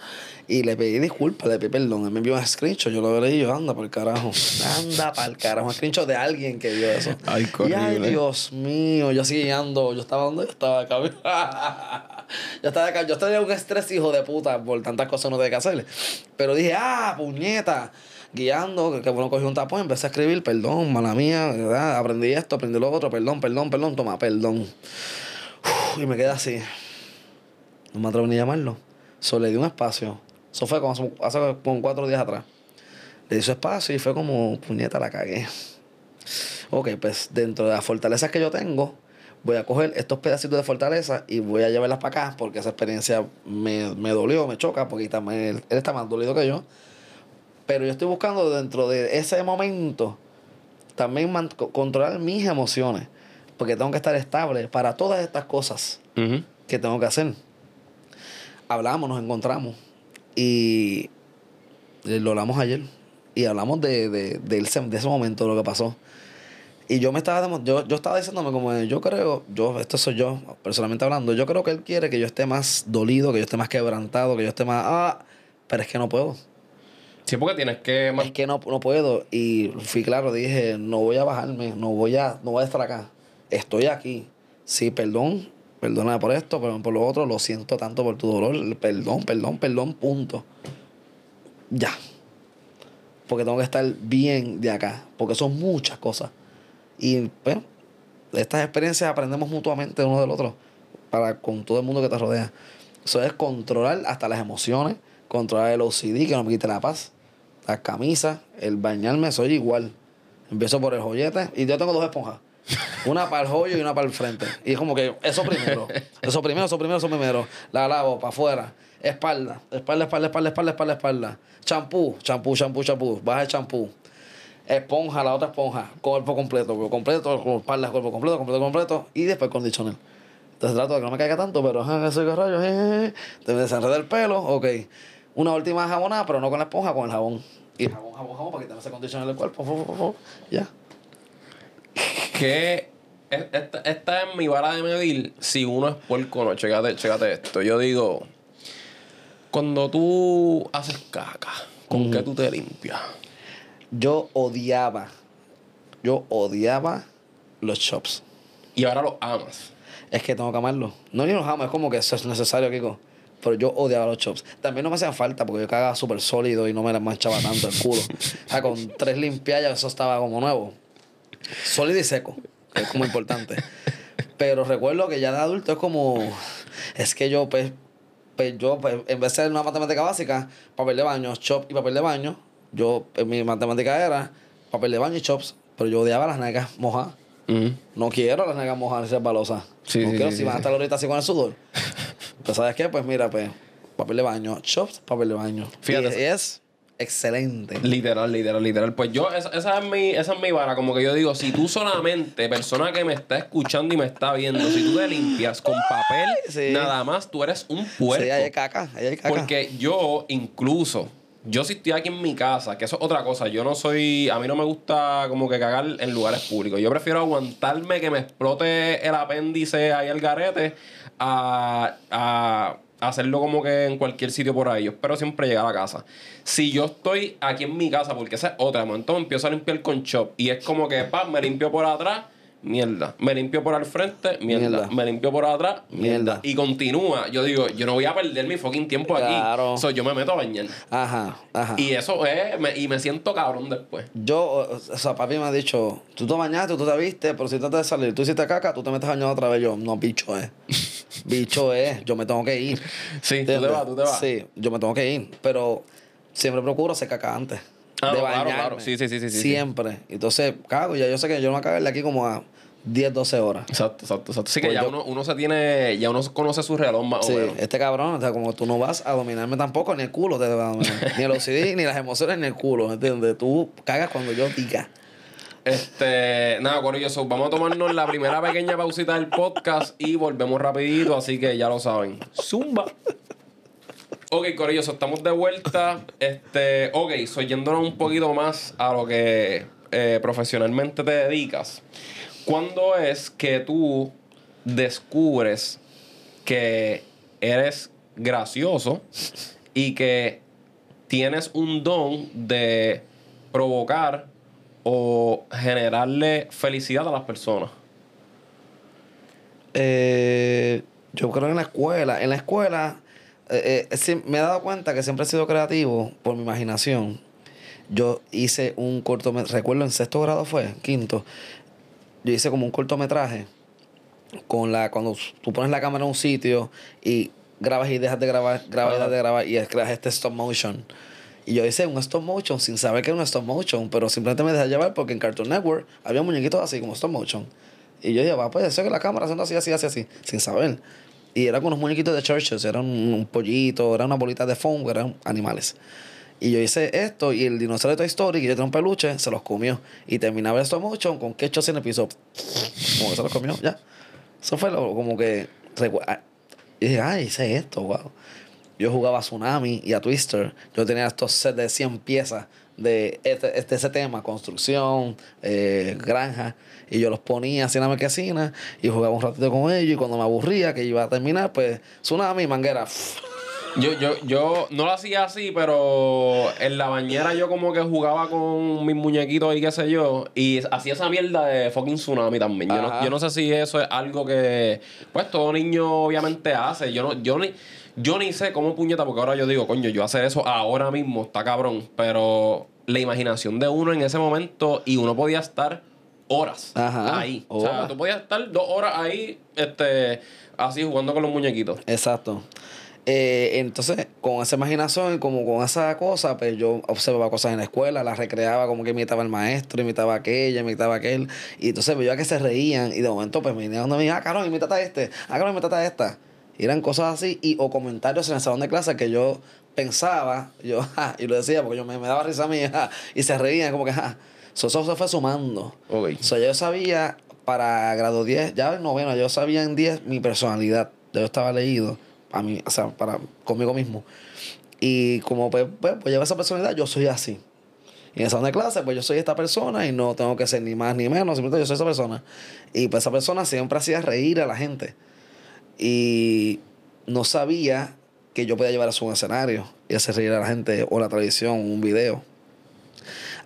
Y le pedí disculpas, le pedí perdón. Él me envió un screenshot, yo lo leí y yo, anda para el carajo. Anda para el carajo. Un screenshot de alguien que vio eso. Ay, y ay. Dios mío, yo seguí ando. Yo estaba donde yo estaba acá. yo estaba acá. Yo tenía un estrés, hijo de puta, por tantas cosas no tenía que hacerle. Pero dije, ah, puñeta. Guiando, que, que bueno, cogí un tapón, empecé a escribir, perdón, mala mía, ¿verdad? aprendí esto, aprendí lo otro, perdón, perdón, perdón, toma, perdón. Uf, y me quedé así. No me atrevo ni a llamarlo. Solo le di un espacio. Eso fue como hace, hace como cuatro días atrás. Le di su espacio y fue como, puñeta, la cagué. Ok, pues dentro de las fortalezas que yo tengo, voy a coger estos pedacitos de fortaleza y voy a llevarlas para acá porque esa experiencia me, me dolió, me choca, porque también él, él está más dolido que yo. Pero yo estoy buscando dentro de ese momento también controlar mis emociones, porque tengo que estar estable para todas estas cosas que tengo que hacer. Hablamos, nos encontramos y eh, lo hablamos ayer y hablamos de, de, de ese, de ese momento, de lo que pasó. Y yo me estaba yo, yo estaba diciéndome como yo creo, yo, esto soy yo, personalmente hablando, yo creo que él quiere que yo esté más dolido, que yo esté más quebrantado, que yo esté más ah, pero es que no puedo. Sí, porque tienes que... Es que no, no puedo. Y fui claro, dije, no voy a bajarme, no voy a, no voy a estar acá. Estoy aquí. Sí, perdón, perdona por esto, perdón por lo otro, lo siento tanto por tu dolor. Perdón, perdón, perdón, punto. Ya. Porque tengo que estar bien de acá. Porque son muchas cosas. Y pues, de estas experiencias aprendemos mutuamente uno del otro. Para con todo el mundo que te rodea. Eso es controlar hasta las emociones, controlar el OCD, que no me quite la paz. Las camisas, el bañarme, soy igual. Empiezo por el joyete y yo tengo dos esponjas. Una para el joyo y una para el frente. Y es como que eso primero. Eso primero, eso primero, eso primero. La lavo para afuera. Espalda, espalda, espalda, espalda, espalda, espalda, espalda. Champú, champú, champú, champú. Baja el champú. Esponja, la otra esponja. Cuerpo completo, cuerpo completo, espalda, cuerpo completo, completo, completo. Y después conditioner. Entonces trato de que no me caiga tanto, pero rayos, eh, te desenreda el pelo, ok. Una última jabonada, pero no con la esponja, con el jabón. Y jabón, jabón, jabón, para quitarme ese conditioner del cuerpo. Ya. Que es- esta, esta es mi vara de medir si uno es puerco o no. Chécate, chécate esto. Yo digo, Cuando tú haces caca, ¿con qué tú te limpias? Yo odiaba, yo odiaba los chops. Y ahora los amas. Es que tengo que amarlos. No ni los amo, es como que eso es necesario, Kiko. Pero yo odiaba los chops. También no me hacían falta porque yo cagaba súper sólido y no me las manchaba tanto el culo. o sea, con tres limpiallas eso estaba como nuevo. Sólido y seco, que es como importante. Pero recuerdo que ya de adulto es como... Es que yo, pues, pues yo, pues, en vez de ser una matemática básica, papel de baño, chop y papel de baño, yo, en mi matemática era papel de baño y chops. Pero yo odiaba las nalgas mojadas. No quiero las nalgas mojadas y ser balosas. Sí, no sí, quiero sí, si van a estar ahorita así con el sudor. pues ¿sabes qué? Pues mira, pues papel de baño, chops, papel de baño. Fíjate. Y es excelente. Literal, literal, literal. Pues yo, esa, esa es mi, esa es mi vara. Como que yo digo, si tú solamente, persona que me está escuchando y me está viendo, si tú te limpias con papel, sí. nada más, tú eres un puerco. Sí, ahí hay caca, ahí hay caca. Porque yo, incluso, yo si estoy aquí en mi casa, que eso es otra cosa, yo no soy, a mí no me gusta como que cagar en lugares públicos. Yo prefiero aguantarme que me explote el apéndice ahí al garete a, a hacerlo como que en cualquier sitio por ahí. Yo espero siempre llegar a casa. Si yo estoy aquí en mi casa, porque esa es otra, de momento me empiezo a limpiar con chop y es como que, pa, me limpio por atrás. Mierda. Me limpio por al frente, mierda. Mierda. Me limpio por atrás, mierda. Mierda. Y continúa. Yo digo, yo no voy a perder mi fucking tiempo Claro. aquí. So, yo me meto a bañar. Ajá, ajá. Y eso es, me- y me siento cabrón después. Yo, o sea, papi me ha dicho, tú te bañaste, tú te viste, pero si tratas de salir, tú hiciste caca, tú te metes bañado otra vez. Yo, no, bicho es. bicho es, yo me tengo que ir. Sí, tú te vas, tú te vas. Sí, yo me tengo que ir, pero siempre procuro hacer caca antes. Ah, de no, claro, bañarme. claro. Sí, sí, sí, sí. Siempre. Entonces, cago, ya yo sé que yo no voy a cagar de aquí como a 10, 12 horas. Exacto, exacto, exacto. Así que Pues ya yo- uno, uno se tiene, ya uno conoce su reloj más Sí, o menos. este cabrón, o sea, como tú no vas a dominarme tampoco, ni el culo te va a dominar. ni el OCD, ni las emociones, ni el culo, ¿entiendes? Tú cagas cuando yo diga. Este, nada, Corillo, so, vamos a tomarnos la primera pequeña pausita del podcast y volvemos rapidito, así que ya lo saben. Zumba. Ok, Corillo, so, estamos de vuelta. Este, ok, so, yéndonos un poquito más a lo que eh, profesionalmente te dedicas. ¿Cuándo es que tú descubres que eres gracioso y que tienes un don de provocar o generarle felicidad a las personas? Eh, yo creo que en la escuela, en la escuela, eh, eh, me he dado cuenta que siempre he sido creativo por mi imaginación. Yo hice un cortometraje, recuerdo en sexto grado fue, quinto, yo hice como un cortometraje con la, cuando tú pones la cámara en un sitio y grabas y dejas de grabar, grabas y dejas de grabar y creas este stop motion. Y yo hice un stop motion sin saber que era un stop motion, pero simplemente me dejé llevar porque en Cartoon Network había muñequitos así como stop motion. Y yo dije, va, pues eso que la cámara haciendo así, así, así, así, sin saber. Y era con unos muñequitos de Churches, era un, pollito, era una bolita de foam, eran animales. Y yo hice esto y el dinosaurio de Toy Story, que yo tenía un peluche, se los comió. Y terminaba el stop motion con ketchup en el piso. Como que se los comió, ya. Eso fue como que... ah, Y dije, ay, hice esto, wow. Yo jugaba a Tsunami y a Twister. Yo tenía estos sets de 100 piezas de este, este- ese tema, construcción, eh, granja. Y yo los ponía así en la marquesina y jugaba un ratito con ellos. Y cuando me aburría, que iba a terminar, pues Tsunami, manguera. Yo, yo, yo no lo hacía así, pero en la bañera yo como que jugaba con mis muñequitos y qué sé yo. Y hacía esa mierda de fucking tsunami también. Yo no, yo no sé si eso es algo que, pues, todo niño obviamente hace. Yo no, yo ni, yo ni sé cómo puñeta, porque ahora yo digo, coño, yo hacer eso ahora mismo está cabrón. Pero la imaginación de uno en ese momento y uno podía estar horas Ajá, ahí. O sea, tú podías estar dos horas ahí, este, así jugando con los muñequitos. Exacto. Eh, entonces, con esa imaginación y como con esa cosa, pues yo observaba cosas en la escuela, las recreaba como que imitaba al maestro, imitaba a aquella, imitaba a aquel. Y entonces veía que se reían y de momento pues me vinieron a mí, ah, cabrón, imítate a este, ah, cabrón, imítate a esta. Eran cosas así y o comentarios en el salón de clase que yo pensaba, yo, ja, y lo decía porque yo me, me daba risa a mí, ja, y se reían como que, ja. So, eso se fue sumando. Ok. So, yo sabía para grado 10, ya en noveno, yo sabía en 10 mi personalidad. Yo estaba leído, a mí, o sea, para, conmigo mismo. Y como pues, pues, pues llevo esa personalidad, yo soy así. Y en el salón de clase, pues yo soy esta persona y no tengo que ser ni más ni menos, simplemente yo soy esa persona. Y pues esa persona siempre hacía reír a la gente. Y no sabía que yo podía llevar a un escenario y hacer reír a la gente o la televisión, un video.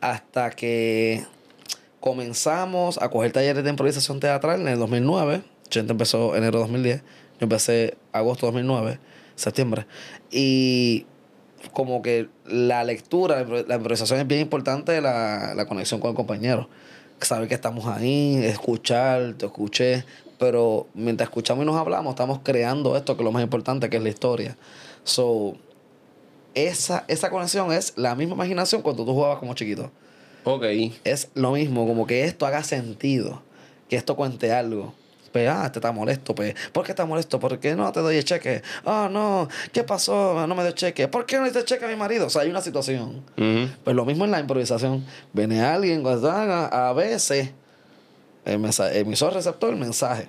Hasta que comenzamos a coger talleres de improvisación teatral en el 2009. Chente empezó enero de 2010. Yo empecé agosto de 2009, septiembre. Y como que la lectura, la improvisación es bien importante, la, la conexión con el compañero. Saber que estamos ahí, escuchar, te escuché. Pero mientras escuchamos y nos hablamos, estamos creando esto que es lo más importante, que es la historia. So, esa, esa conexión es la misma imaginación cuando tú jugabas como chiquito. Ok. Es lo mismo, como que esto haga sentido, que esto cuente algo. Pues, ah, te está molesto, pues. ¿Por qué estás molesto? ¿Por qué no te doy el cheque? Ah, no, ¿qué pasó? No me dio cheque. ¿Por qué no le diste cheque a mi marido? O sea, hay una situación. Pues lo mismo en la improvisación. Viene alguien, pues, ah, a veces, el mensaje, emisor, receptor, el mensaje.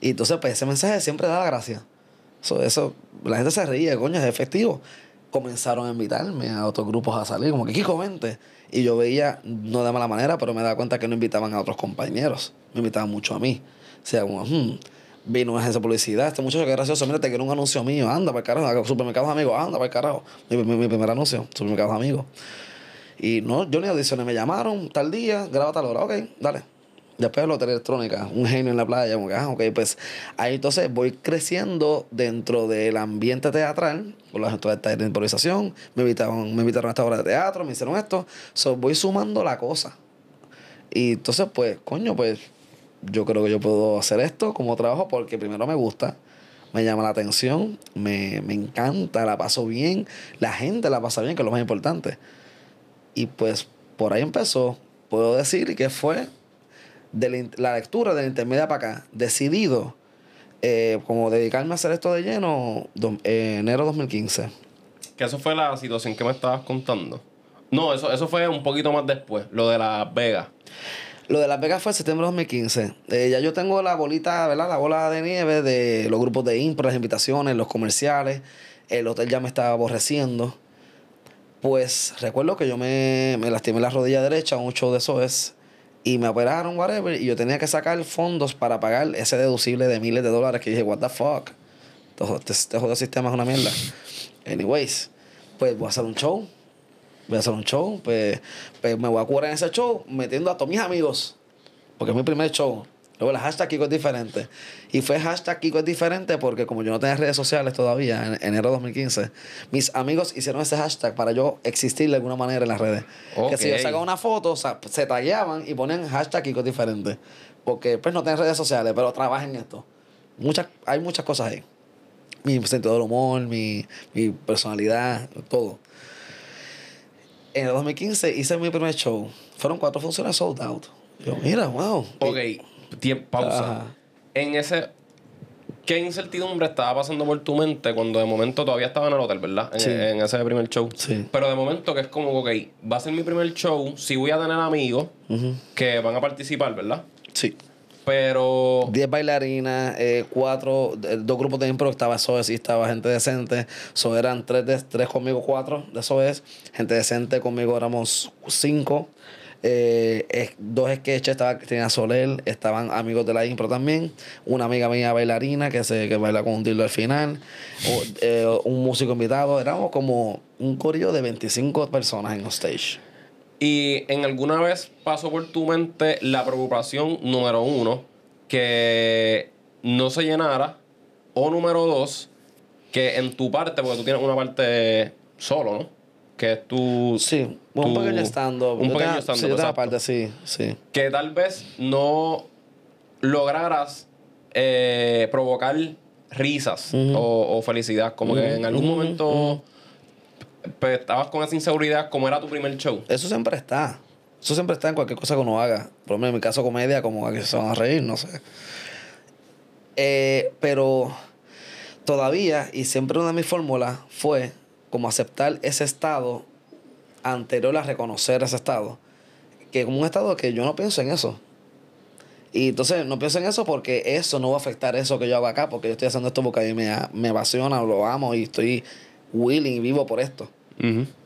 Y entonces, pues ese mensaje siempre da la gracia. So, eso, la gente se ríe, coño, es efectivo. Comenzaron a invitarme a otros grupos a salir, como que Kiko, vente. Y yo veía, no de mala manera, pero me daba cuenta que no invitaban a otros compañeros. Me invitaban mucho a mí. O sea, como, hmm, vino una agencia de publicidad, este muchacho que gracioso, mira, te quiero un anuncio mío, anda para el carajo, supermercados amigos, anda para el carajo. Mi, mi- mi primer anuncio, supermercados amigos. Y no, yo ni audicioné, me llamaron tal día, graba tal hora, ok, dale. Después lotería electrónica, un genio en la playa, como ah, ok, pues ahí entonces voy creciendo dentro del ambiente teatral, con la gente de improvisación, me invitaron, me invitaron a esta obra de teatro, me hicieron esto, so, voy sumando la cosa. Y entonces, pues, coño, pues yo creo que yo puedo hacer esto como trabajo porque primero me gusta, me llama la atención, me, me encanta, la paso bien, la gente la pasa bien, que es lo más importante. Y pues por ahí empezó, puedo decir que fue de la, la lectura de la intermedia para acá, decidido eh, como dedicarme a hacer esto de lleno, do- eh, enero 2015. Que eso fue la situación que me estabas contando. No, eso, eso fue un poquito más después, lo de Las Vegas. Lo de Las Vegas fue en septiembre de 2015. Eh, ya yo tengo la bolita, ¿verdad? La bola de nieve de los grupos de impro, las invitaciones, los comerciales. El hotel ya me estaba aborreciendo. Pues recuerdo que yo me, me lastimé la rodilla derecha un show de SOES y me operaron, whatever, y yo tenía que sacar fondos para pagar ese deducible de miles de dólares que dije, what the fuck. Este, este sistema es una mierda. Anyways, pues voy a hacer un show. Voy a hacer un show, pues, pues me voy a curar en ese show metiendo a todos mis amigos. Porque es mi primer show. Luego el hashtag Kiko es diferente. Y fue hashtag Kiko es diferente porque como yo no tenía redes sociales todavía, en enero de 2015, mis amigos hicieron ese hashtag para yo existir de alguna manera en las redes. Que si yo sacaba una foto, o sea, se tagueaban y ponían hashtag Kiko es diferente. Porque pues no tienen redes sociales, pero trabajan en esto. Muchas, hay muchas cosas ahí. Mi sentido del humor, mi, mi personalidad, todo. En el 2015 hice mi primer show. Fueron cuatro funciones sold out. Yo, mira, wow. Ok, tiempo, pausa. Ajá. En ese. ¿Qué incertidumbre estaba pasando por tu mente cuando de momento todavía estaba en el hotel, verdad? En, Sí. en ese primer show. Sí. Pero de momento que es como, ok, va a ser mi primer show, sí voy a tener amigos Ujú. que van a participar, ¿verdad? Sí. Pero. 10 bailarinas, eh, cuatro, eh, dos grupos de impro, estaba SOES y estaba gente decente. So eran tres, de, tres conmigo, cuatro de SOES. Gente decente conmigo éramos cinco. Eh, dos sketches, estaba Cristina Soler, estaban amigos de la impro también. Una amiga mía bailarina que se que baila con un dildo al final. Eh, un músico invitado. Éramos como un corillo de 25 personas en un stage. Y en alguna vez pasó por tu mente la preocupación número uno, que no se llenara, o número dos, que en tu parte, porque tú tienes una parte solo, ¿no? Que es tu... Sí, un pequeño stand-up. Un pequeño stand-up, Sí, yo tenía exacto. parte, sí, sí. Que tal vez no lograras eh, provocar risas o, o felicidad. Como que en algún momento pues, estabas con esa inseguridad como era tu primer show. Eso siempre está. Eso siempre está en cualquier cosa que uno haga. Por lo menos en mi caso, comedia, como que se van a reír, no sé. Eh, pero todavía, y siempre una de mis fórmulas fue como aceptar ese estado anterior a reconocer ese estado. Que como un estado que yo no pienso en eso. Y entonces no pienso en eso porque eso no va a afectar eso que yo hago acá, porque yo estoy haciendo esto porque a mí me, me apasiona, lo amo y estoy willing y vivo por esto.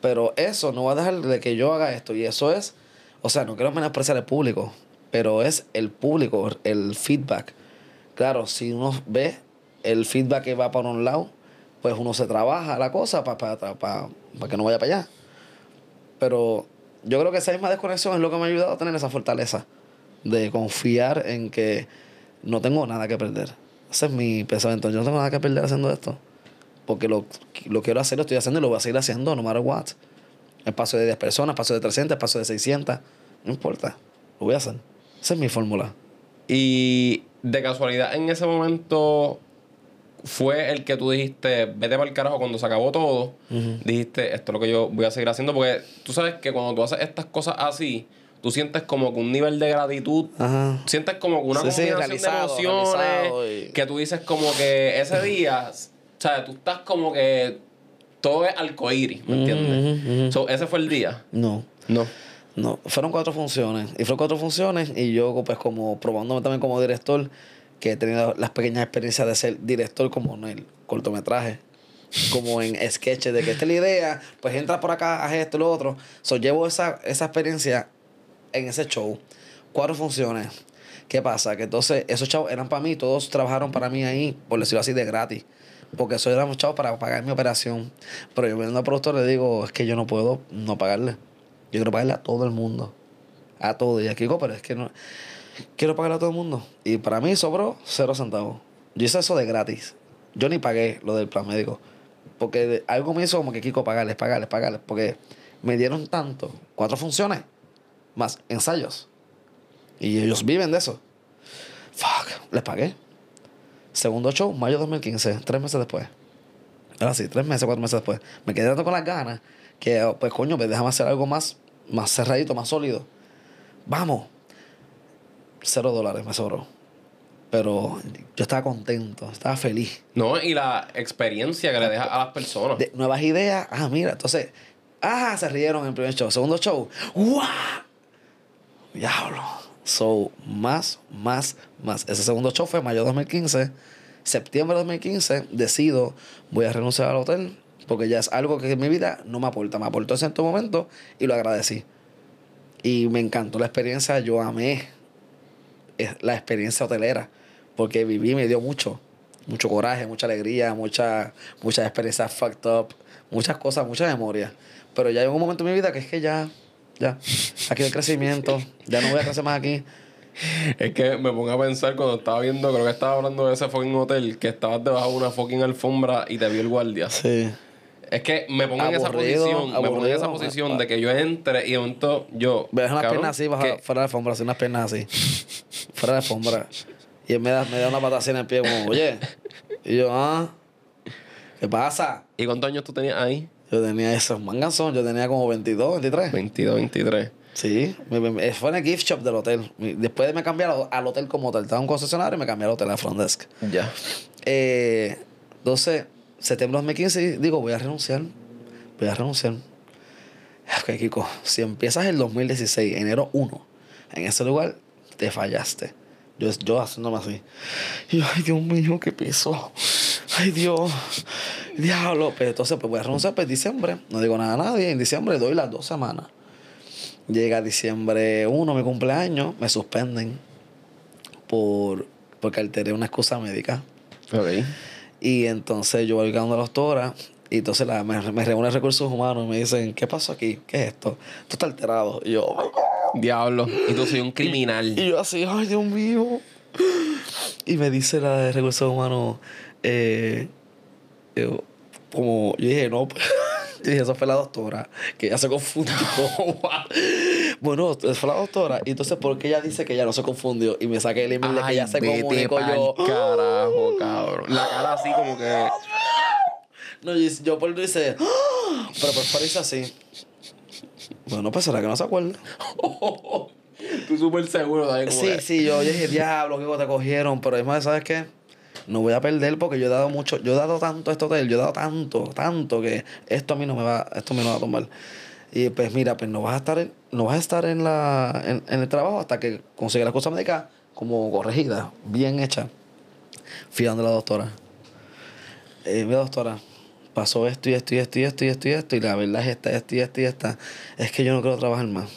Pero eso no va a dejar de que yo haga esto. Y eso es, o sea, no quiero menospreciar al público, pero es el público, el feedback. Claro, si uno ve el feedback que va para un lado, pues uno se trabaja la cosa para que no vaya para allá. Pero yo creo que esa misma desconexión es lo que me ha ayudado a tener esa fortaleza de confiar en que no tengo nada que perder. Ese es mi pensamiento. Yo no tengo nada que perder haciendo esto. Porque lo, lo quiero hacer, lo estoy haciendo y lo voy a seguir haciendo, no matter what. Espacio de 10 personas, espacio de 300, espacio de 600. No importa. Lo voy a hacer. Esa es mi fórmula. Y de casualidad, en ese momento fue el que tú dijiste, vete para el carajo cuando se acabó todo. Dijiste, esto es lo que yo voy a seguir haciendo. Porque tú sabes que cuando tú haces estas cosas así, tú sientes como que un nivel de gratitud, sientes como que una combinación de emociones, que tú dices como que ese día, o sea, tú estás como que todo es arcoíris, ¿me entiendes? ¿Ese fue el día? No. No. No, fueron cuatro funciones. Y fueron cuatro funciones y yo pues como probándome también como director, que he tenido las pequeñas experiencias de ser director como en el cortometraje, como en sketches de que esta es la idea, pues entra por acá, haz esto, lo otro. So, llevo esa, esa experiencia en ese show. Cuatro funciones. ¿Qué pasa? Que entonces esos chavos eran para mí, todos trabajaron para mí ahí, por decirlo así, de gratis. Porque eso era chavos para pagar mi operación. Pero yo viendo al productor le digo, es que yo no puedo no pagarle. Yo quiero pagarle a todo el mundo. A todo. Y aquí digo, pero es que no. Quiero pagarle a todo el mundo. Y para mí sobró cero centavos. Yo hice eso de gratis. Yo ni pagué lo del plan médico. Porque algo me hizo como que Kiko pagarles, pagarles, pagarles. Porque me dieron tanto. Cuatro funciones. Más ensayos. Y ellos viven de eso. Fuck. Les pagué. Segundo show, mayo de 2015. Tres meses después. Ahora sí, tres meses, cuatro meses después. Me quedé dando con las ganas que, pues coño, me déjame hacer algo más, más cerradito, más sólido. Vamos. Cero dólares me sobró. Pero yo estaba contento, estaba feliz. No, y la experiencia que le deja a las personas. De nuevas ideas. Ah, mira, entonces. Ah, se rieron en el primer show. Segundo show. ¡Guau! Diablo. So, más, más, más. Ese segundo show fue mayo de 2015. Septiembre de 2015, decido, voy a renunciar al hotel porque ya es algo que en mi vida no me aporta. Me aportó en cierto momento y lo agradecí. Y me encantó la experiencia, yo amé la experiencia hotelera, porque viví, me dio mucho, mucho coraje, mucha alegría, mucha, muchas experiencias fucked up, muchas cosas, mucha memoria. Pero ya llegó un momento en mi vida que es que ya, ya, aquí hay crecimiento, ya no voy a crecer más aquí. Es que me pongo a pensar cuando estaba viendo, creo que estaba hablando de ese fucking hotel, que estabas debajo de una fucking alfombra y te vio el guardia. Sí. Es que me pongo en esa posición, me pongo en esa posición de que yo entre y momento yo. Ves unas piernas así, baja, fuera de la alfombra, así unas piernas así. fuera de la alfombra. Y él me da, me da una pata así en el pie, como, oye. Y yo, ah, ¿qué pasa? ¿Y cuántos años tú tenías ahí? Yo tenía esos manganzón, yo tenía como 22, 23. 22, 23. Sí, fue en el gift shop del hotel. Después de me cambiar al hotel como hotel, estaba un concesionario y me cambié al hotel a front desk. Ya. Eh, entonces septiembre de 2015 digo, voy a renunciar. Voy a renunciar. Ok, Kiko, si empiezas el 2016, enero 1, en ese lugar, te fallaste. Yo, yo haciéndome así. Y yo, ay, Dios mío, qué peso. Ay, Dios. Diablo. Pero entonces, pues voy a renunciar pues diciembre. No digo nada a nadie. En diciembre doy las dos semanas. Llega diciembre 1, mi cumpleaños, me suspenden por porque alteré una excusa médica. Ok. Y entonces yo voy a la doctora y entonces la, me, me reúne recursos humanos y me dicen, ¿qué pasó aquí? ¿Qué es esto? Esto está alterado. Y yo, oh Diablo, y tú soy un criminal. Y, yo así, ay, Dios mío. Y me dice la de recursos humanos, eh, yo, como, yo dije, no, pues, yo dije, eso fue la doctora, que ya se confundió. bueno, fue la doctora. Y entonces, ¿por qué ella dice que ya no se confundió? Y me saqué el email de que ya se comunicó yo. carajo, cabrón. La cara así como que. No, yo, por dice, pero por parece así. Bueno, pues será que no se acuerda. Tú súper seguro de ahí. Sí, sí, yo, yo dije, diablo, que te cogieron. Pero además, ¿sabes qué? no voy a perder porque yo he dado mucho, yo he dado tanto a este hotel, yo he dado tanto, tanto que esto a mí no me va, esto me va a tomar. Y pues mira, pues no vas a estar no vas a estar en la en, el trabajo hasta que consigas la cosa médica como corregida, bien hecha. Fui la doctora. Eh, mi doctora, pasó esto y esto y esto y esto y esto y esto y la verdad es esta, esto y esto y esta. Es que yo no quiero trabajar más.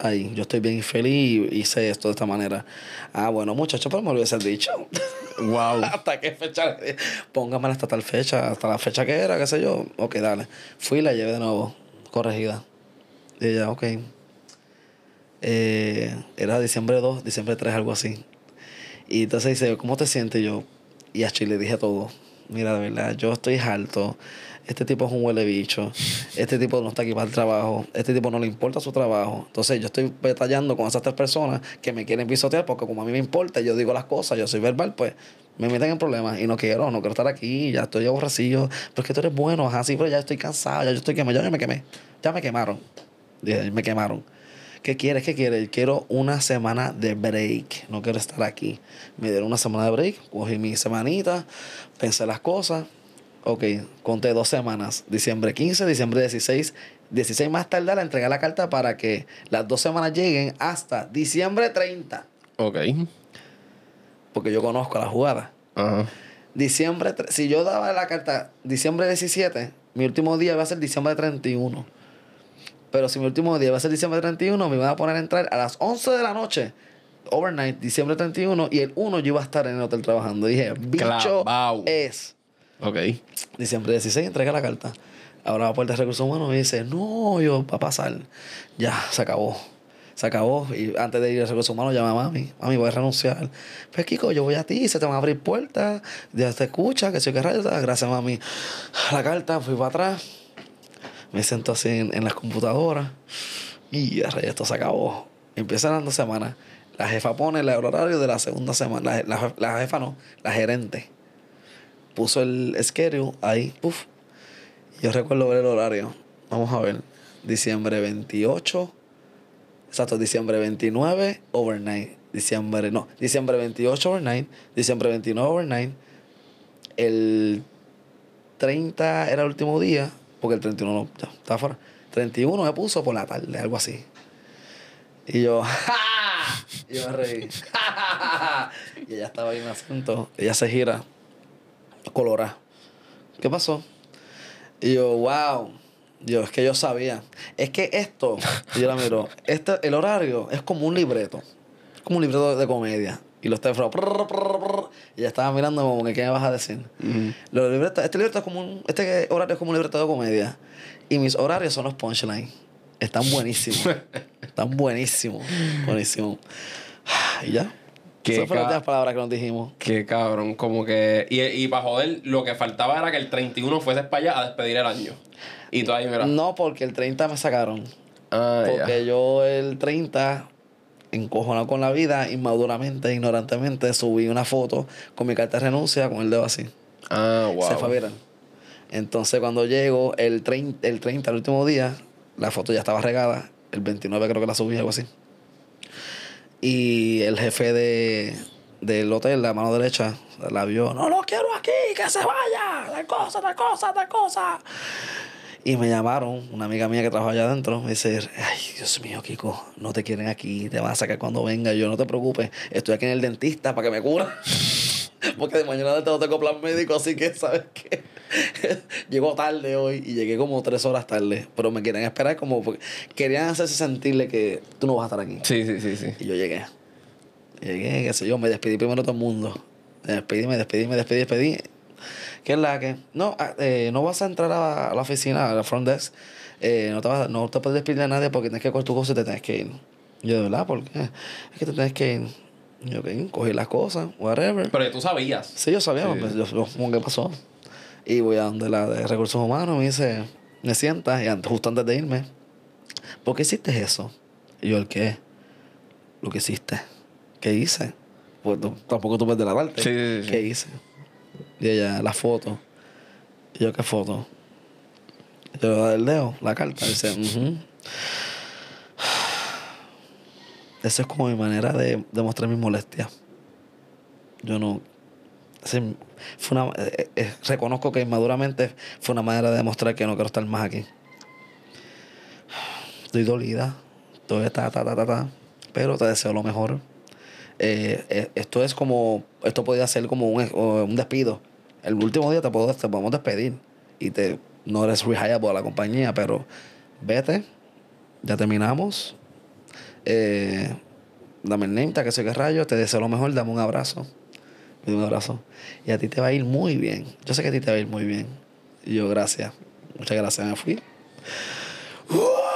Ahí, yo estoy bien feliz y hice esto de esta manera. Ah, bueno, muchachos, pero me lo hubiese dicho. Wow. ¿Hasta qué fecha? Póngamela hasta tal fecha, hasta la fecha que era, qué sé yo. Ok, dale. Fui y la llevé de nuevo, corregida. Y ella, ok. Eh, era diciembre 2, diciembre 3, algo así. Y entonces dice, ¿cómo te sientes? Yo, y a Chile le dije todo. Mira, de verdad, yo estoy harto. Este tipo es un huele bicho. Este tipo no está aquí para el trabajo. Este tipo no le importa su trabajo. Entonces yo estoy batallando con esas tres personas que me quieren pisotear porque como a mí me importa, yo digo las cosas, yo soy verbal, pues me meten en problemas y no quiero, no quiero estar aquí, ya estoy aborrecido. Pero es que tú eres bueno, así, pero ya estoy cansado, ya yo estoy quemado, ya me quemé. Ya me quemaron. Dije, me quemaron. ¿Qué quieres? ¿Qué quieres? Quiero una semana de break. No quiero estar aquí. Me dieron una semana de break. Cogí mi semanita, pensé las cosas. Ok, conté dos semanas. Diciembre 15, diciembre 16. 16 más tarde le entregué la carta para que las dos semanas lleguen hasta diciembre 30. Ok. Porque yo conozco la jugada. Ajá. Diciembre, si yo daba la carta diciembre 17, mi último día iba a ser diciembre 31. Pero si mi último día iba a ser diciembre 31, me iban a poner a entrar a las 11 de la noche, overnight, diciembre 31, y el 1 yo iba a estar en el hotel trabajando. Dije, bicho Clavao. es. Ok. Diciembre 16, entrega la carta. Ahora va puerta de recursos humanos y dice, no, yo, va a pasar. Ya, se acabó. Se acabó. Y antes de ir a recursos humanos, llama a mami. Mami, voy a renunciar. Pues, Kiko, yo voy a ti, se te van a abrir puertas. Ya te escucha, que soy que rayos. Gracias, mami. La carta, fui para atrás. Me siento así en, en las computadoras. Y ya, esto se acabó. Empiezan las dos semanas. La jefa pone el horario de la segunda semana. La, la- la jefa no, la gerente. Puso el schedule ahí. Uf. Yo recuerdo ver el horario. Vamos a ver. Diciembre 28. Exacto, diciembre 29, overnight. Diciembre, no, diciembre 28, overnight. Diciembre 29, overnight. El 30 era el último día, porque el 31 no, ya, estaba fuera. 31 me puso por la tarde, algo así. Y yo, ¡ja! Y yo me reí. y ella estaba ahí en el asunto. Ella se gira, colorada. ¿Qué pasó? Y yo, wow. Yo, es que yo sabía. Es que esto, yo la miro, este, el horario es como un libreto. Como un libreto de comedia. Y los teléfonos, y ella estaba mirando como que, ¿qué me vas a decir? Los libretos, este libreto es como un, este horario es como un libreto de comedia. Y mis horarios son los punchlines. Están buenísimos. Están buenísimos. Buenísimos. Y ya. Qué Esas fueron las palabras que nos dijimos. Qué cabrón, como que. Y, y para joder, lo que faltaba era que el 31 fuese para allá a despedir el año. Y tú ahí, mira. No, porque el 30 me sacaron. Ah. Porque yo el 30, encojonado con la vida, inmaduramente, ignorantemente, subí una foto con mi carta de renuncia con el dedo así. Ah, wow. Se fue viral. Entonces cuando llego el 30, el 30, el último día, la foto ya estaba regada. El 29 creo que la subí, algo así. Y el jefe de, del hotel, la mano derecha, la vio. No lo quiero aquí, que se vaya. Tal cosa, tal cosa, tal cosa. Y me llamaron, una amiga mía que trabaja allá adentro, me dice, ay, Dios mío, Kiko, no te quieren aquí, te van a sacar cuando venga. Yo, no te preocupes, estoy aquí en el dentista para que me cura. Porque de mañana no tengo plan médico, así que, ¿sabes qué? Llego tarde hoy y llegué como tres horas tarde, pero me quieren esperar como... Porque querían hacerse sentirle que tú no vas a estar aquí. Sí, sí, sí, sí. Y yo llegué. Llegué, qué sé yo, me despedí primero de todo el mundo. Me despedí, me despedí, me despedí, despedí. ¿Qué es la que? No, ah, eh, no vas a entrar a, a la oficina, a la front desk. Eh, no, te vas, no te puedes despedir de nadie porque tienes que coger tu cosa y te tienes que ir. Yo, de verdad, ¿por qué? Es que te tienes que ir. Yo, ok, cogí las cosas, whatever. Pero tú sabías. Sí, yo sabía, Sí. pues, yo, yo, ¿cómo que pasó? Y voy a donde la de recursos humanos, me dice, me sientas, y antes, justo antes de irme, ¿por qué hiciste eso? Y yo, ¿el qué? Lo que hiciste. ¿Qué hice? Pues tampoco tú puedes delatarte. Sí, sí, sí. ¿Qué hice? Y ella, la foto. Y yo, ¿qué foto? Yo, el dedo, la carta. Dice, "Ujú". Eso es como mi manera de demostrar mi molestia. Yo no. sí, fue una, eh, eh, reconozco que inmaduramente fue una manera de demostrar que no quiero estar más aquí. Estoy dolida. Estoy ta, ta, ta, ta, ta. Pero te deseo lo mejor. Eh, eh, esto es como. Esto podría ser como un, un despido. El último día te, puedo, te podemos despedir. Y te, no eres rehireable a la compañía, pero vete. Ya terminamos. Eh, dame el name, que sé qué rayo. Te deseo lo mejor. Dame un abrazo. me dio un abrazo. Y a ti te va a ir muy bien. Yo sé que a ti te va a ir muy bien. Y yo, gracias. Muchas gracias. Me fui. ¡Oh,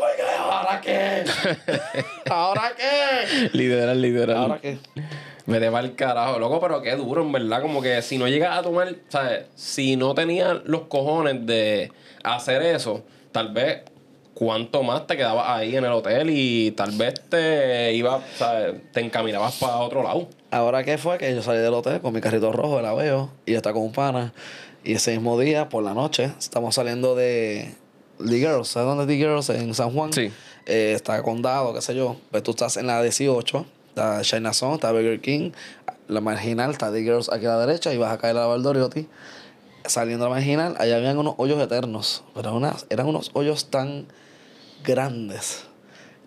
my God! ¿Ahora qué? ¿Ahora qué? Literal, literal. ¿Ahora qué? Me deba el carajo, loco, pero qué duro, en verdad. Como que si no llegas a tomar, ¿sabes? Si no tenías los cojones de hacer eso, tal vez cuánto más te quedabas ahí en el hotel y tal vez te ibas, ¿sabes? Te encaminabas para otro lado. Ahora qué fue que yo salí del hotel con mi carrito rojo, el aveo, y yo estaba con un pana. Y ese mismo día, por la noche, estamos saliendo de The Girls. ¿Sabes dónde es The Girls? En San Juan. Sí. Eh, está Condado, qué sé yo. Pues tú estás en la 18, está China Zone, está Burger King. La marginal está The Girls aquí a la derecha y vas a caer a la Valdoriotti. Saliendo a la marginal, allá habían unos hoyos eternos. Pero unas, eran unos hoyos tan grandes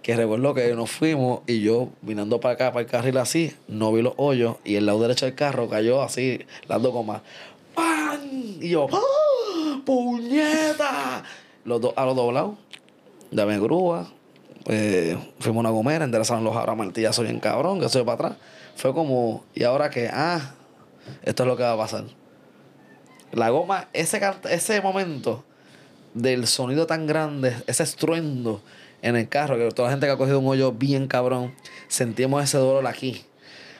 que recuerdo que nos fuimos y yo vinando para acá, para el carril así, no vi los hoyos y el lado derecho del carro cayó así, dando coma. ¡Pan! Y yo, ¡Ah! ¡puñeta! Los dos a los doblados, dame grúa, eh, fuimos a una gomera, enderezaron los ahora martillazos bien cabrón, que soy para atrás. Fue como, ¿y ahora qué? Ah, esto es lo que va a pasar. La goma, ese, ese momento del sonido tan grande, ese estruendo en el carro, que toda la gente que ha cogido un hoyo bien cabrón, sentimos ese dolor aquí.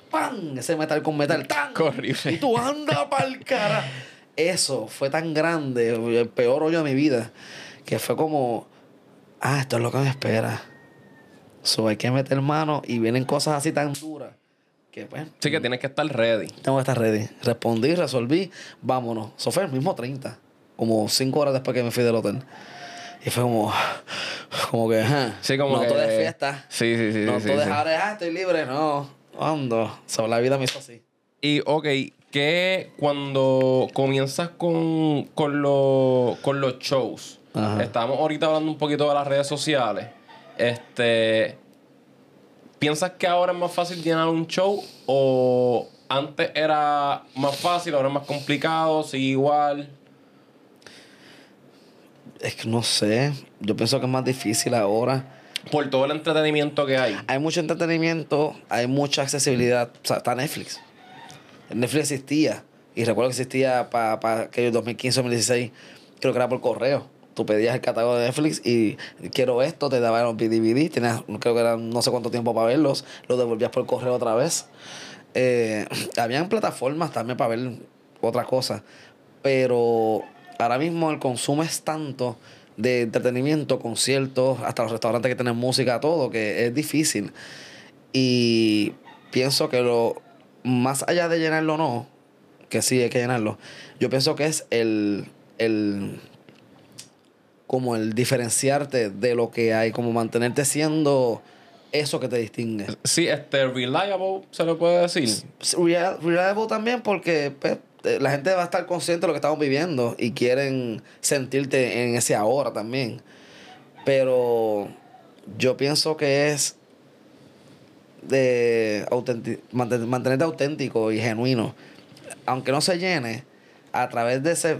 ¡Pam! Ese metal con metal. ¡Tan! Horrible. Y tú anda pa'l cara. Eso fue tan grande, el peor hoyo de mi vida, que fue como, ah, esto es lo que me espera. So, hay que meter mano y vienen cosas así tan duras que pues Sí que tienes que estar ready. tengo que estar ready. Respondí, resolví, vámonos. Eso fue el mismo 30, como 5 horas después que me fui del hotel. Y fue como, como que, ajá. Sí, como no que... todo es fiesta. Sí, sí, sí. no sí, todo sí. es ahora, ah, estoy libre. No, ando. Sobre la vida me hizo así. Y, ok, que cuando comienzas con, con, lo- con los shows, Ajá. estamos ahorita hablando un poquito de las redes sociales, este, ¿piensas que ahora es más fácil llenar un show o antes era más fácil, ahora es más complicado, sí, igual? Es que no sé. Yo pienso que es más difícil ahora. Por todo el entretenimiento que hay. Hay mucho entretenimiento, hay mucha accesibilidad. O sea, está Netflix. Netflix existía. Y recuerdo que existía para pa aquellos 2015, 2016. Creo que era por correo. Tú pedías el catálogo de Netflix y quiero esto, te daban los DVD. Tenías, creo que eran no sé cuánto tiempo para verlos. Los devolvías por correo otra vez. Eh, habían plataformas también para ver otras cosas. Pero ahora mismo el consumo es tanto de entretenimiento, conciertos, hasta los restaurantes que tienen música, todo, que es difícil. Y pienso que lo más allá de llenarlo no, que sí hay que llenarlo, yo pienso que es el, el como el diferenciarte de lo que hay, como mantenerte siendo eso que te distingue. Sí, este, reliable, se le puede decir. Real- Reliable también porque pues, eh, la gente va a estar consciente de lo que estamos viviendo y quieren sentirte en ese ahora también. Pero yo pienso que es de autenti- mantenerte auténtico y genuino. Aunque no se llene, a través de ese-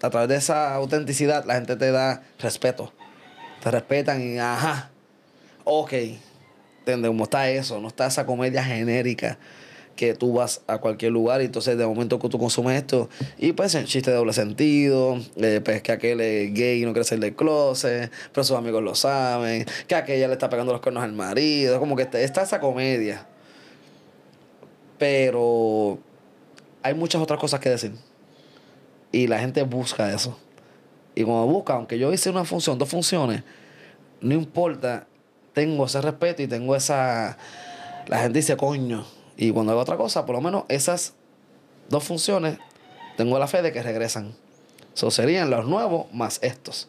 a través de esa autenticidad la gente te da respeto. Te respetan y ajá. Ok. ¿Entiendes? Como está eso, no está esa comedia genérica que tú vas a cualquier lugar y entonces de momento que tú consumes esto y pues el chiste de doble sentido, eh, pues que aquel es gay y no quiere salir del closet, pero sus amigos lo saben, que aquella le está pegando los cuernos al marido, como que está, está esa comedia. Pero hay muchas otras cosas que decir. Y la gente busca eso. Y cuando busca, aunque yo hice una función, dos funciones, no importa, tengo ese respeto y tengo esa... La gente dice, coño. Y cuando hago otra cosa, por lo menos esas dos funciones, tengo la fe de que regresan. Eso serían los nuevos más estos.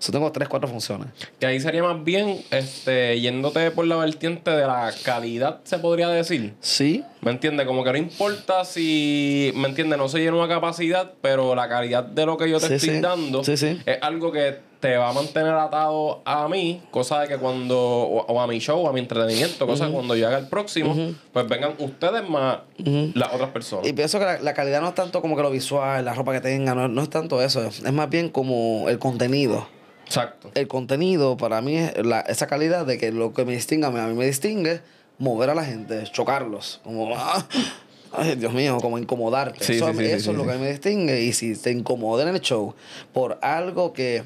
Eso tengo tres, cuatro funciones. Que ahí sería más bien, este, yéndote por la vertiente de la calidad, se podría decir. Sí, ¿Me entiendes? Como que no importa si, ¿me entiendes? No se llena una capacidad, pero la calidad de lo que yo te Sí, estoy sí. dando Sí, es algo que te va a mantener atado a mí, cosa de que cuando, o, o a mi show, o a mi entretenimiento, cosa que cuando yo haga el próximo, pues vengan ustedes más las otras personas. Y pienso que la, la calidad no es tanto como que lo visual, la ropa que tenga, no, no es tanto eso. Es más bien como el contenido. Exacto. El contenido para mí es la- esa calidad de que lo que me distingue a mí, me distingue mover a la gente, chocarlos, como, ah, ay, Dios mío, como incomodarte. Sí, eso sí, sí, eso sí, es lo que me distingue. Y si te incomoda en el show por algo que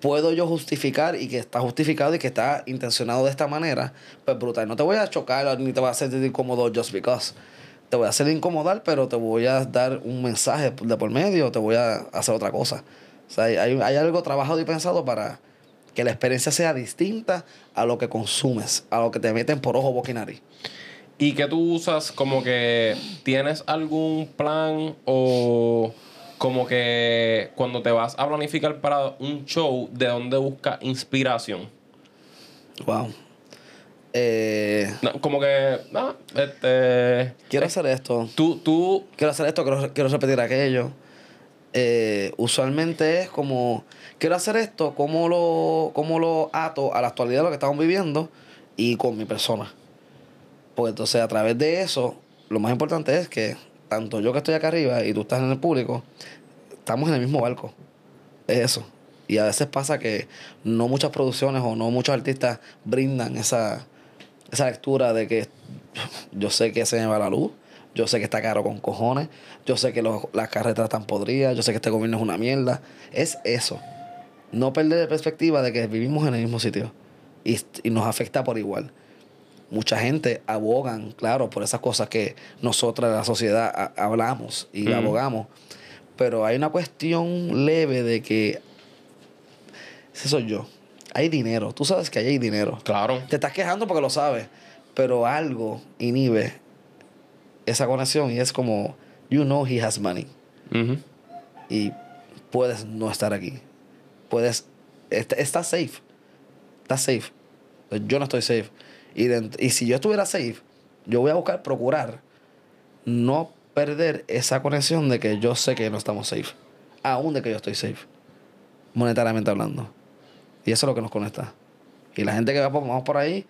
puedo yo justificar y que está justificado y que está intencionado de esta manera, pues brutal. No te voy a chocar ni te voy a hacer incómodo just because. Te voy a hacer incomodar, pero te voy a dar un mensaje de por medio, te voy a hacer otra cosa. O sea, hay, hay algo trabajado y pensado para que la experiencia sea distinta a lo que consumes, a lo que te meten por ojo, boca y nariz. ¿Y que tú usas como que tienes algún plan o como que cuando te vas a planificar para un show, de dónde buscas inspiración? Wow. Eh, No, como que, ah, este, quiero hacer esto, tú, tú, quiero hacer esto, quiero, quiero repetir aquello. Eh, usualmente es como, quiero hacer esto, ¿cómo lo, cómo lo ato a la actualidad de lo que estamos viviendo y con mi persona? Pues entonces a través de eso, lo más importante es que tanto yo que estoy acá arriba y tú estás en el público, estamos en el mismo barco. Es eso. Y a veces pasa que no muchas producciones o no muchos artistas brindan esa, esa lectura de que yo sé que se me va la luz, yo sé que está caro con cojones, yo sé que los- las carreteras están podridas, yo sé que este gobierno es una mierda. Es eso. No perder de perspectiva de que vivimos en el mismo sitio y, y nos afecta por igual. Mucha gente abogan, claro, por esas cosas que nosotras, la sociedad, a- hablamos y Ujú. abogamos. Pero hay una cuestión leve de que ese soy yo. Hay dinero. Tú sabes que ahí hay dinero. claro, Te estás quejando porque lo sabes. Pero algo inhibe esa conexión y es como, you know he has money. Y puedes no estar aquí. Puedes, est- estás safe. Estás safe. Yo no estoy safe. Y, dent- y si yo estuviera safe, yo voy a buscar procurar no perder esa conexión de que yo sé que no estamos safe. Aún de que yo estoy safe. Monetariamente hablando. Y eso es lo que nos conecta. Y la gente que va por- vamos por ahí,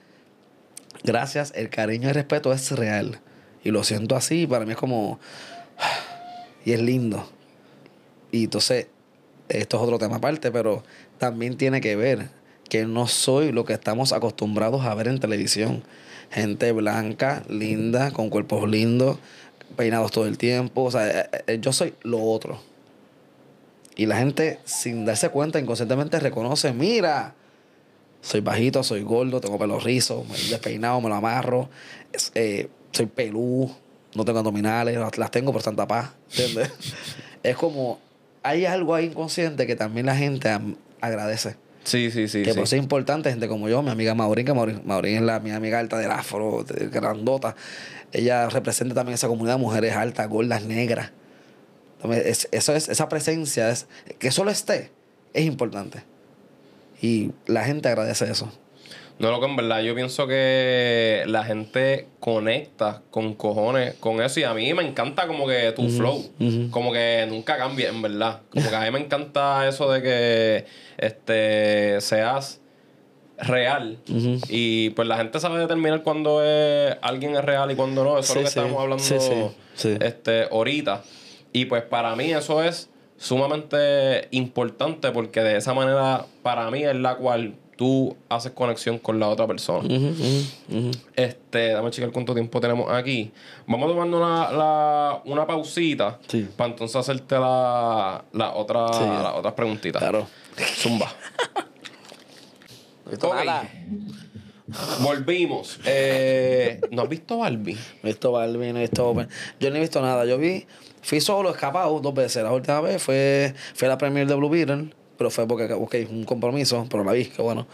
gracias, el cariño y el respeto es real. Y lo siento así, para mí es como. Y es lindo. Y entonces, esto es otro tema aparte, pero también tiene que ver que no soy lo que estamos acostumbrados a ver en televisión. Gente blanca, linda, con cuerpos lindos, peinados todo el tiempo. O sea, eh, eh, yo soy lo otro. Y la gente, sin darse cuenta, inconscientemente reconoce, mira, soy bajito, soy gordo, tengo pelo rizo, despeinado, me lo amarro, eh, soy pelú, no tengo abdominales, las, tengo por Santa Paz, ¿entiendes? es como, hay algo ahí inconsciente que también la gente agradece. Sí, sí, sí. que sí. por ser importante, gente como yo, mi amiga Maurín, que Maurín, Maurín es la, mi amiga alta del afro, de- grandota. Ella representa también esa comunidad de mujeres altas, gordas, negras. Entonces, es- eso es, esa presencia, es, que solo esté, es importante. Y la gente agradece eso. No, lo que en verdad yo pienso que la gente conecta con cojones con eso y a mí me encanta como que tu flow, como que nunca cambie, en verdad. Como que a mí me encanta eso de que este seas real y pues la gente sabe determinar cuando es, alguien es real y cuando no. Eso Sí, es lo que sí. estábamos hablando sí. este ahorita. Y pues para mí eso es sumamente importante porque de esa manera para mí es la cual tú haces conexión con la otra persona. Este, dame checar cuánto tiempo tenemos aquí. Vamos tomando una, la- una pausita Sí. para entonces hacerte la, la otra, Sí. las otras preguntitas. Claro. Zumba. No he visto Ok. nada. Volvimos. Eh, ¿No has visto Barbie? No he visto Barbie, no he visto Open. Yo no he visto nada. Yo vi, fui solo, escapado dos veces. La última vez fue, fui a la premiere de Blue Beetle, pero fue porque busqué un compromiso, pero la vi, que bueno.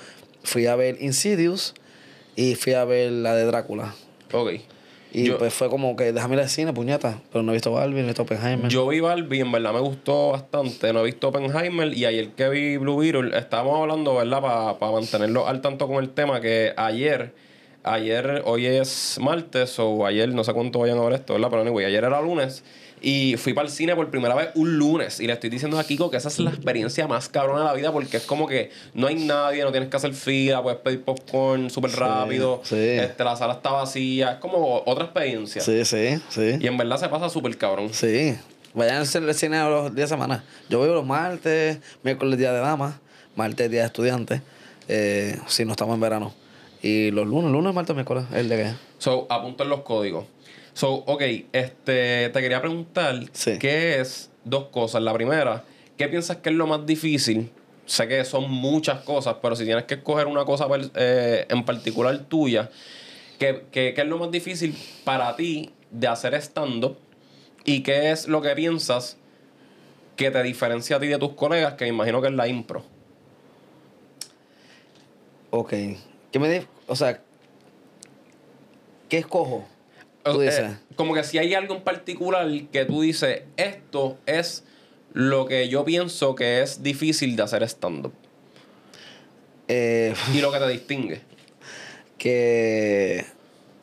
Fui a ver Insidious y fui a ver la de Drácula. Ok. Y Yo- pues fue como que déjame ir al cine, puñeta. Pero no he visto Barbie, no he visto Oppenheimer. Yo vi Barbie, en verdad me gustó bastante. No he visto Oppenheimer y ayer que vi Blue Beetle, estábamos hablando, ¿verdad? Para mantenerlo al tanto con el tema, que ayer, ayer, hoy es martes o ayer, no sé cuánto vayan a ver esto, ¿verdad? Pero anyway, ayer era lunes y fui para el cine por primera vez un lunes y le estoy diciendo a Kiko que esa es la experiencia más cabrona de la vida porque es como que no hay nadie, no tienes que hacer fila, puedes pedir popcorn súper Sí, rápido, sí. Este, la sala está vacía, es como otra experiencia. Sí, sí, sí. Y en verdad se pasa súper cabrón. Sí. Vayan al cine- los días de semana. Yo voy los martes, miércoles día de damas, martes día de estudiantes, eh, si no estamos en verano. Y los lunes, lunes, martes, miércoles, el de qué. So, apunten los códigos. So, ok, este, te quería preguntar, Sí. ¿qué es dos cosas? La primera, ¿qué piensas que es lo más difícil? Sé que son muchas cosas, pero si tienes que escoger una cosa eh, en particular tuya, ¿qué, qué, qué es lo más difícil para ti de hacer stand-up? ¿Y qué es lo que piensas que te diferencia a ti de tus colegas, que me imagino que es la impro? Ok. ¿Qué me di- O sea, ¿qué escojo? Tú Eh, dices. como que si hay algo en particular que tú dices, esto es lo que yo pienso que es difícil de hacer stand-up. Eh, Y lo que te distingue. que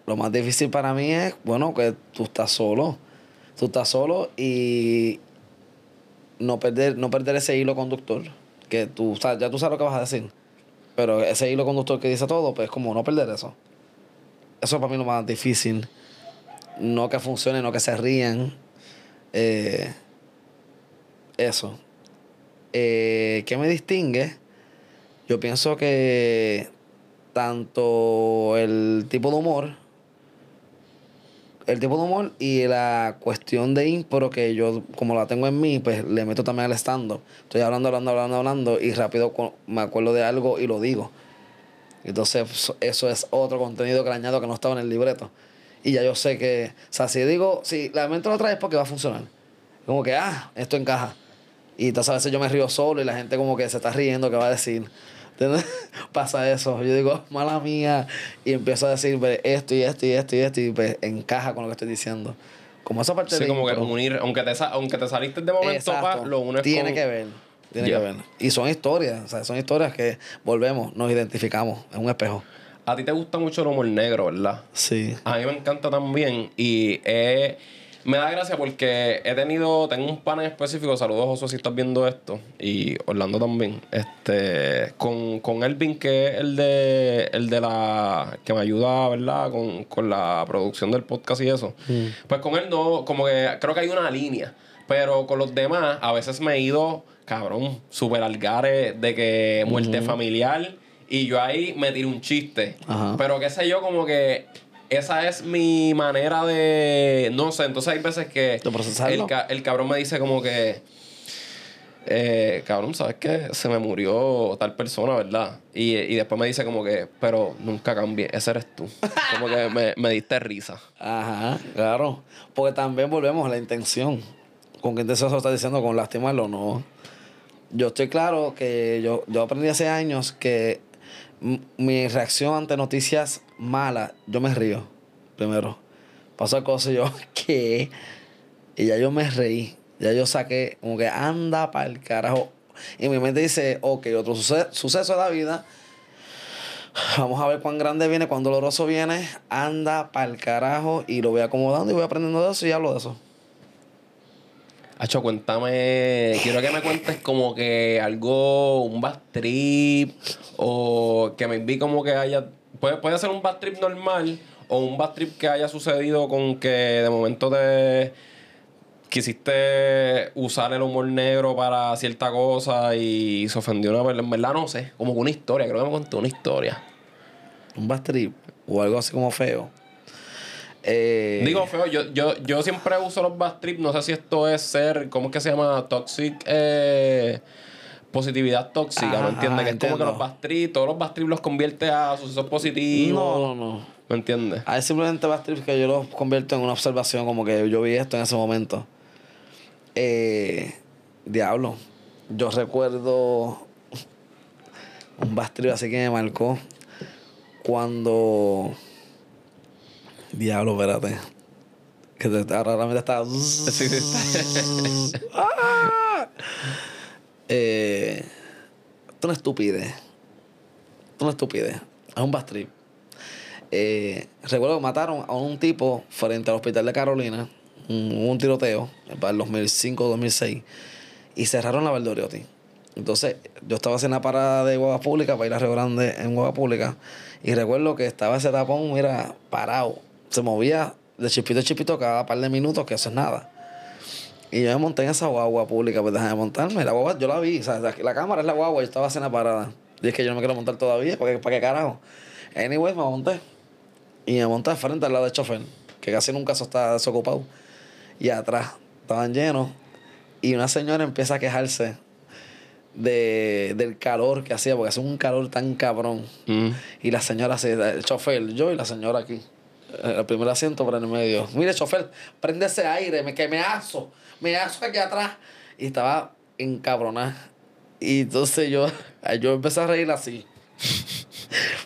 lo más difícil para mí es, bueno, que tú estás solo. Tú estás solo y no perder, no perder ese hilo conductor. Que tú sabes, ya tú sabes lo que vas a decir. Pero ese hilo conductor que dice todo, pues como no perder eso. Eso es para mí lo más difícil. No que funcione, no que se rían. Eh, eso. Eh, ¿Qué me distingue? Yo pienso que tanto el tipo de humor, el tipo de humor y la cuestión de impro que yo, como la tengo en mí, pues le meto también al stand-up. Estoy hablando, hablando, hablando, hablando y rápido me acuerdo de algo y lo digo. Entonces, so- eso es otro contenido que le añado que no estaba en el libreto. Y ya yo sé que, o sea, si digo, si la mente lo trae es porque va a funcionar. Como que, ah, esto encaja. Y entonces a veces yo me río solo y la gente como que se está riendo, ¿qué va a decir? Pasa eso. Yo digo, mala mía. Y empiezo a decir pues, esto y esto y esto y esto y pues encaja con lo que estoy diciendo. Como esa parte Sí, de como que unir, aunque te, aunque te saliste de momento, Exacto. pa, lo unes Tiene con- que ver. Tiene Ya. que ver. Y son historias. O sea, son historias que volvemos, nos identificamos. Es un espejo. A ti te gusta mucho el humor negro, ¿verdad? Sí. A mí me encanta también y eh, me da gracia porque he tenido, tengo un pan en específico, saludos Josué si estás viendo esto y Orlando también, este, con, con Elvin que es el de, el de la, que me ayuda, ¿verdad? Con, con la producción del podcast y eso. Pues con él no, como que creo que hay una línea, pero con los demás a veces me he ido, cabrón, super algares de que muerte familiar y yo ahí me tiro un chiste. Ajá. Pero qué sé yo, como que esa es mi manera de. No sé, entonces hay veces que. De procesarlo. El, ca- el cabrón me dice como que. eh, cabrón, ¿sabes qué? Se me murió tal persona, ¿verdad? Y, y después me dice como que, pero nunca cambié, ese eres tú. Como que me, me diste risa. Ajá, claro. Porque también volvemos a la intención. ¿Con qué intención se lo está diciendo? ¿Con lastimarlo o no? Yo estoy claro que yo, yo aprendí hace años que mi reacción ante noticias malas, yo me río primero. Pasa cosas y yo, ¿qué? Y ya yo me reí. Ya yo saqué, como que anda para el carajo. Y mi mente dice, ok, otro suce- suceso de la vida. Vamos a ver cuán grande viene, cuán doloroso viene. Anda para el carajo y lo voy acomodando y voy aprendiendo de eso y hablo de eso. Hacho, cuéntame. Quiero que me cuentes como que algo, un bad trip, o que me vi como que haya. Puede, puede ser un bad trip normal, o un bad trip que haya sucedido con que de momento te quisiste usar el humor negro para cierta cosa y se ofendió una persona. En verdad no sé, como que una historia, creo que me contó una historia. Un bad trip o algo así como feo. Eh, Digo feo, yo, yo, yo siempre uso los bad trips, no sé si esto es ser, ¿cómo es que se llama? Toxic, eh, positividad tóxica, Ajá, ¿me entiendes? que es como que los bad trips, todos los bad trips los convierte a sucesos positivos. no, no, no. ¿Me entiendes? Hay simplemente bad trips que yo los convierto en una observación, como que yo vi esto en ese momento. Eh, diablo. Yo recuerdo un bad trip así que me marcó cuando. Diablo, espérate. Que te, ahora realmente está. Sí, sí. ¡Ah! Eh, esto es una estupidez. Esto es una estupidez. Es un bad trip. Eh, recuerdo que mataron a un tipo frente al hospital de Carolina. Un, hubo un tiroteo para el 2005-2006. Y cerraron la Valdoriotti. Entonces, yo estaba haciendo la parada de Guagua Pública para ir a Río Grande en Guagua Pública. Y recuerdo que estaba ese tapón, mira, parado. Se movía de chispito a chispito cada par de minutos, que eso es nada. Y yo me monté en esa guagua pública, pues déjame montarme. La guagua yo la vi, o sea, la, la cámara es la guagua, yo estaba haciendo parada. Y es que yo no me quiero montar todavía, ¿para qué, para qué carajo? Anyway, me monté. Y me monté de frente al lado del chofer, que casi nunca eso está desocupado. Y atrás estaban llenos. Y una señora empieza a quejarse de, del calor que hacía, porque hace un calor tan cabrón. Mm. Y la señora, se, el chofer, yo y la señora aquí. Eh, El primer asiento por en el medio. Mire, chofer, prende ese aire, me, que me aso. Me aso aquí atrás. Y estaba encabronada. Y entonces yo, yo empecé a reír así.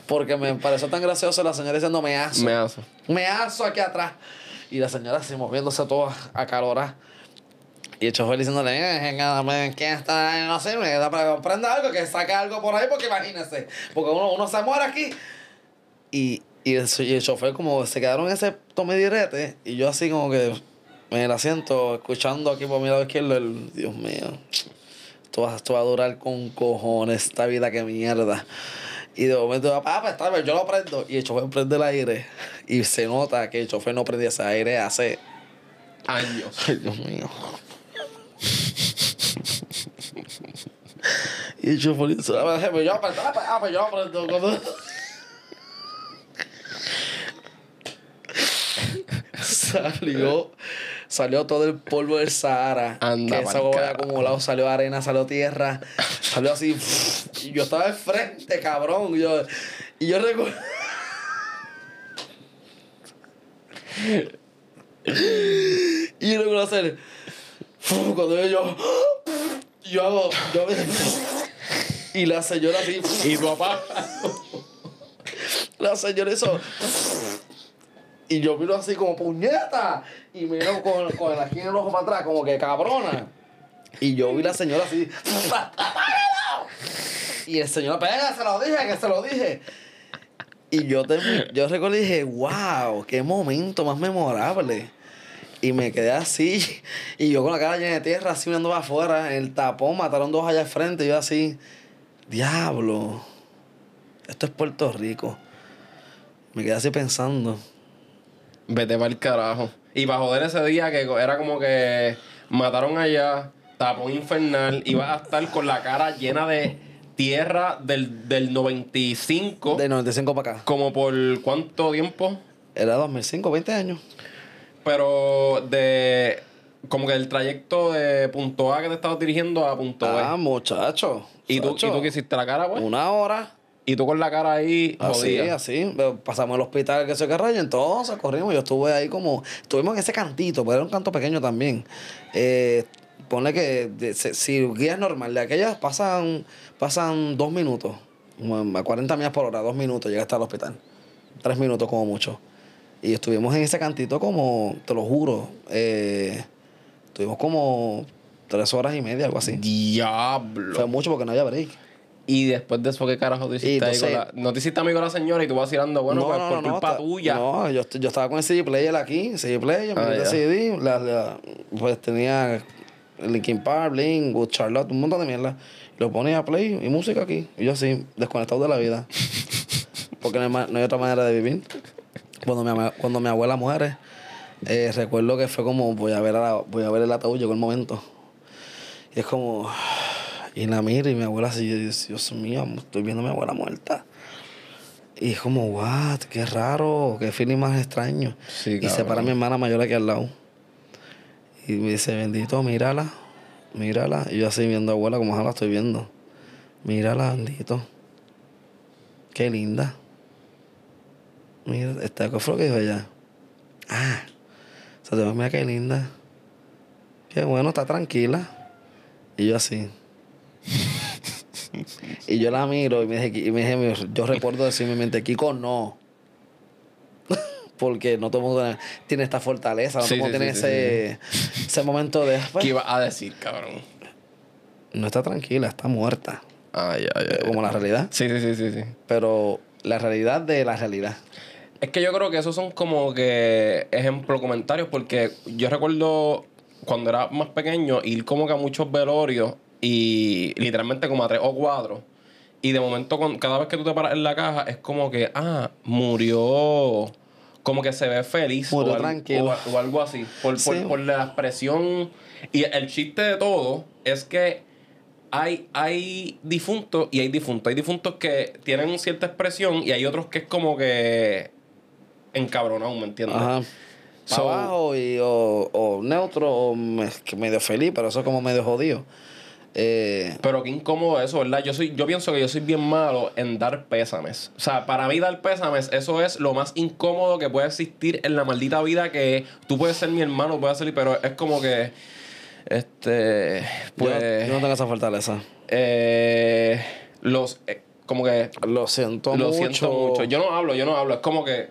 Porque me pareció tan gracioso la señora diciendo me aso. Me hace. Me aso aquí atrás. Y la señora así moviéndose toda acalorada. Y el chofer diciéndole, "Eh, eh, ¿quién está? No sé, me da para que prenda algo, que saque algo por ahí, porque imagínese. Porque uno, uno se muere aquí. Y, y, el, y el chofer como se quedaron ese tome direte. Y yo así como que en el asiento, escuchando aquí por mi lado izquierdo, el, Dios mío. Esto va, esto va a durar con cojones, esta vida que mierda. Y de momento, papá, pues, está bien, yo lo prendo. Y el chofer prende el aire. Y se nota que el chofer no prendía ese aire hace. Años. Ay, Dios mío. y el chofer dice, "Ah, pues, pues, yo lo prendo, ah, pues, ah, pues, yo lo prendo. Cuando- salió, salió todo el polvo del Sahara. Anda que esa hueá acumulado, salió arena, salió tierra, salió así. y yo estaba al frente, cabrón. Y yo, y yo recuerdo. y yo recuerdo hacer. Cuando yo, yo, yo hago. Yo, y la señora así. Y papá. La señora hizo. Y yo miro así como puñeta. Y miro con, con la esquina del ojo para atrás, como que cabrona. Y yo vi la señora así. Y el señor, pega, se lo dije, que se lo dije. Y yo, termi- yo recuerdo y dije, wow, qué momento más memorable. Y me quedé así. Y yo con la cara llena de tierra, así mirando para afuera. El tapón mataron dos allá al frente. Y yo así, diablo. Esto es Puerto Rico. Me quedé así pensando. Vete para el carajo. Y para joder ese día que era como que mataron allá, tapón infernal, ibas a estar con la cara llena de tierra del, del 95. De 95 para acá. Como por cuánto tiempo? Era 2005, 20 años. Pero de. Como que el trayecto de punto A que te estabas dirigiendo a punto Ah, B. muchacho. ¿Y tú, ¿Y tú qué hiciste la cara, güey? Una hora. Y tú con la cara ahí Así, jodida. así. Pasamos al hospital que se que rayo, entonces corrimos. Yo estuve ahí como. Estuvimos en ese cantito, pero era un canto pequeño también. Eh, ponle que de, se- cirugía es normal. De aquellas pasan, pasan dos minutos. como A 40 millas por hora, dos minutos, llega hasta el hospital. Tres minutos como mucho. Y estuvimos en ese cantito como, te lo juro, eh, estuvimos como tres horas y media, algo así. Diablo. Fue mucho porque no había break. Y después de eso, ¿qué carajo tú hiciste ahí con la... No te hiciste amigo de la señora y tú vas tirando, bueno, pues por culpa ta- tuya. No, yo, yo estaba con el CD player aquí, CD player, Ah, el CD, la, la- pues tenía Linkin Park, Blink, Good Charlotte, un montón de mierda. Lo ponía a play y música aquí. Y yo así, desconectado de la vida. Porque no hay, no otra manera de vivir. Cuando mi, cuando mi abuela muere, eh, recuerdo que fue como, voy a ver a la- voy a ver el ataúd, llegó el momento. Y es como, y la miro y mi abuela así, Dios mío, estoy viendo a mi abuela muerta. Y es como, what, qué raro, qué feeling más extraño. Sí, y se para mi hermana mayor aquí al lado. Y me dice, bendito, mírala, mírala. Y yo así viendo a abuela como ojalá la estoy viendo. Mírala, bendito. Qué linda. Mira, esta ¿qué fue lo que dijo ella? Ah, o sea, te mira qué linda. Qué bueno, está tranquila. Y yo así. Y yo la miro y me dije, y me dije yo recuerdo decir en mi mente, Kiko, no. Porque no todo el mundo tiene, esta fortaleza, no todo el mundo tiene ese, ese momento de. pues, ¿Qué ibas a decir, cabrón? no está tranquila, está muerta. Ay, ay, ay. Como la realidad. Sí, sí, sí, sí, sí. Pero la realidad de la realidad. Es que yo creo que esos son como que ejemplo comentarios porque yo recuerdo cuando era más pequeño ir como que a muchos velorios y literalmente como a tres o cuatro. Y de momento con- cada vez que tú te paras en la caja es como que, ah, murió, como que se ve feliz Murió o, al- tranquilo. o- o algo así. Por, por- Sí. por la expresión. Y el chiste de todo es que hay, hay difuntos y hay difuntos. Hay difuntos que tienen cierta expresión y hay otros que es como que encabronado, ¿me entiendes? Ajá. So- abajo y, o, o neutro o medio feliz, pero eso es como medio jodido. Eh, Pero qué incómodo eso, ¿verdad? Yo soy, yo pienso que yo soy bien malo en dar pésames. O sea, para mí dar pésames, eso es lo más incómodo que puede existir en la maldita vida que tú puedes ser mi hermano, puedes ser, pero es como que. Este. yo, Pues. yo no tengo esa fortaleza. eh, los. eh, como que. Lo siento Lo mucho. siento mucho. Yo no hablo, yo no hablo. Es como que.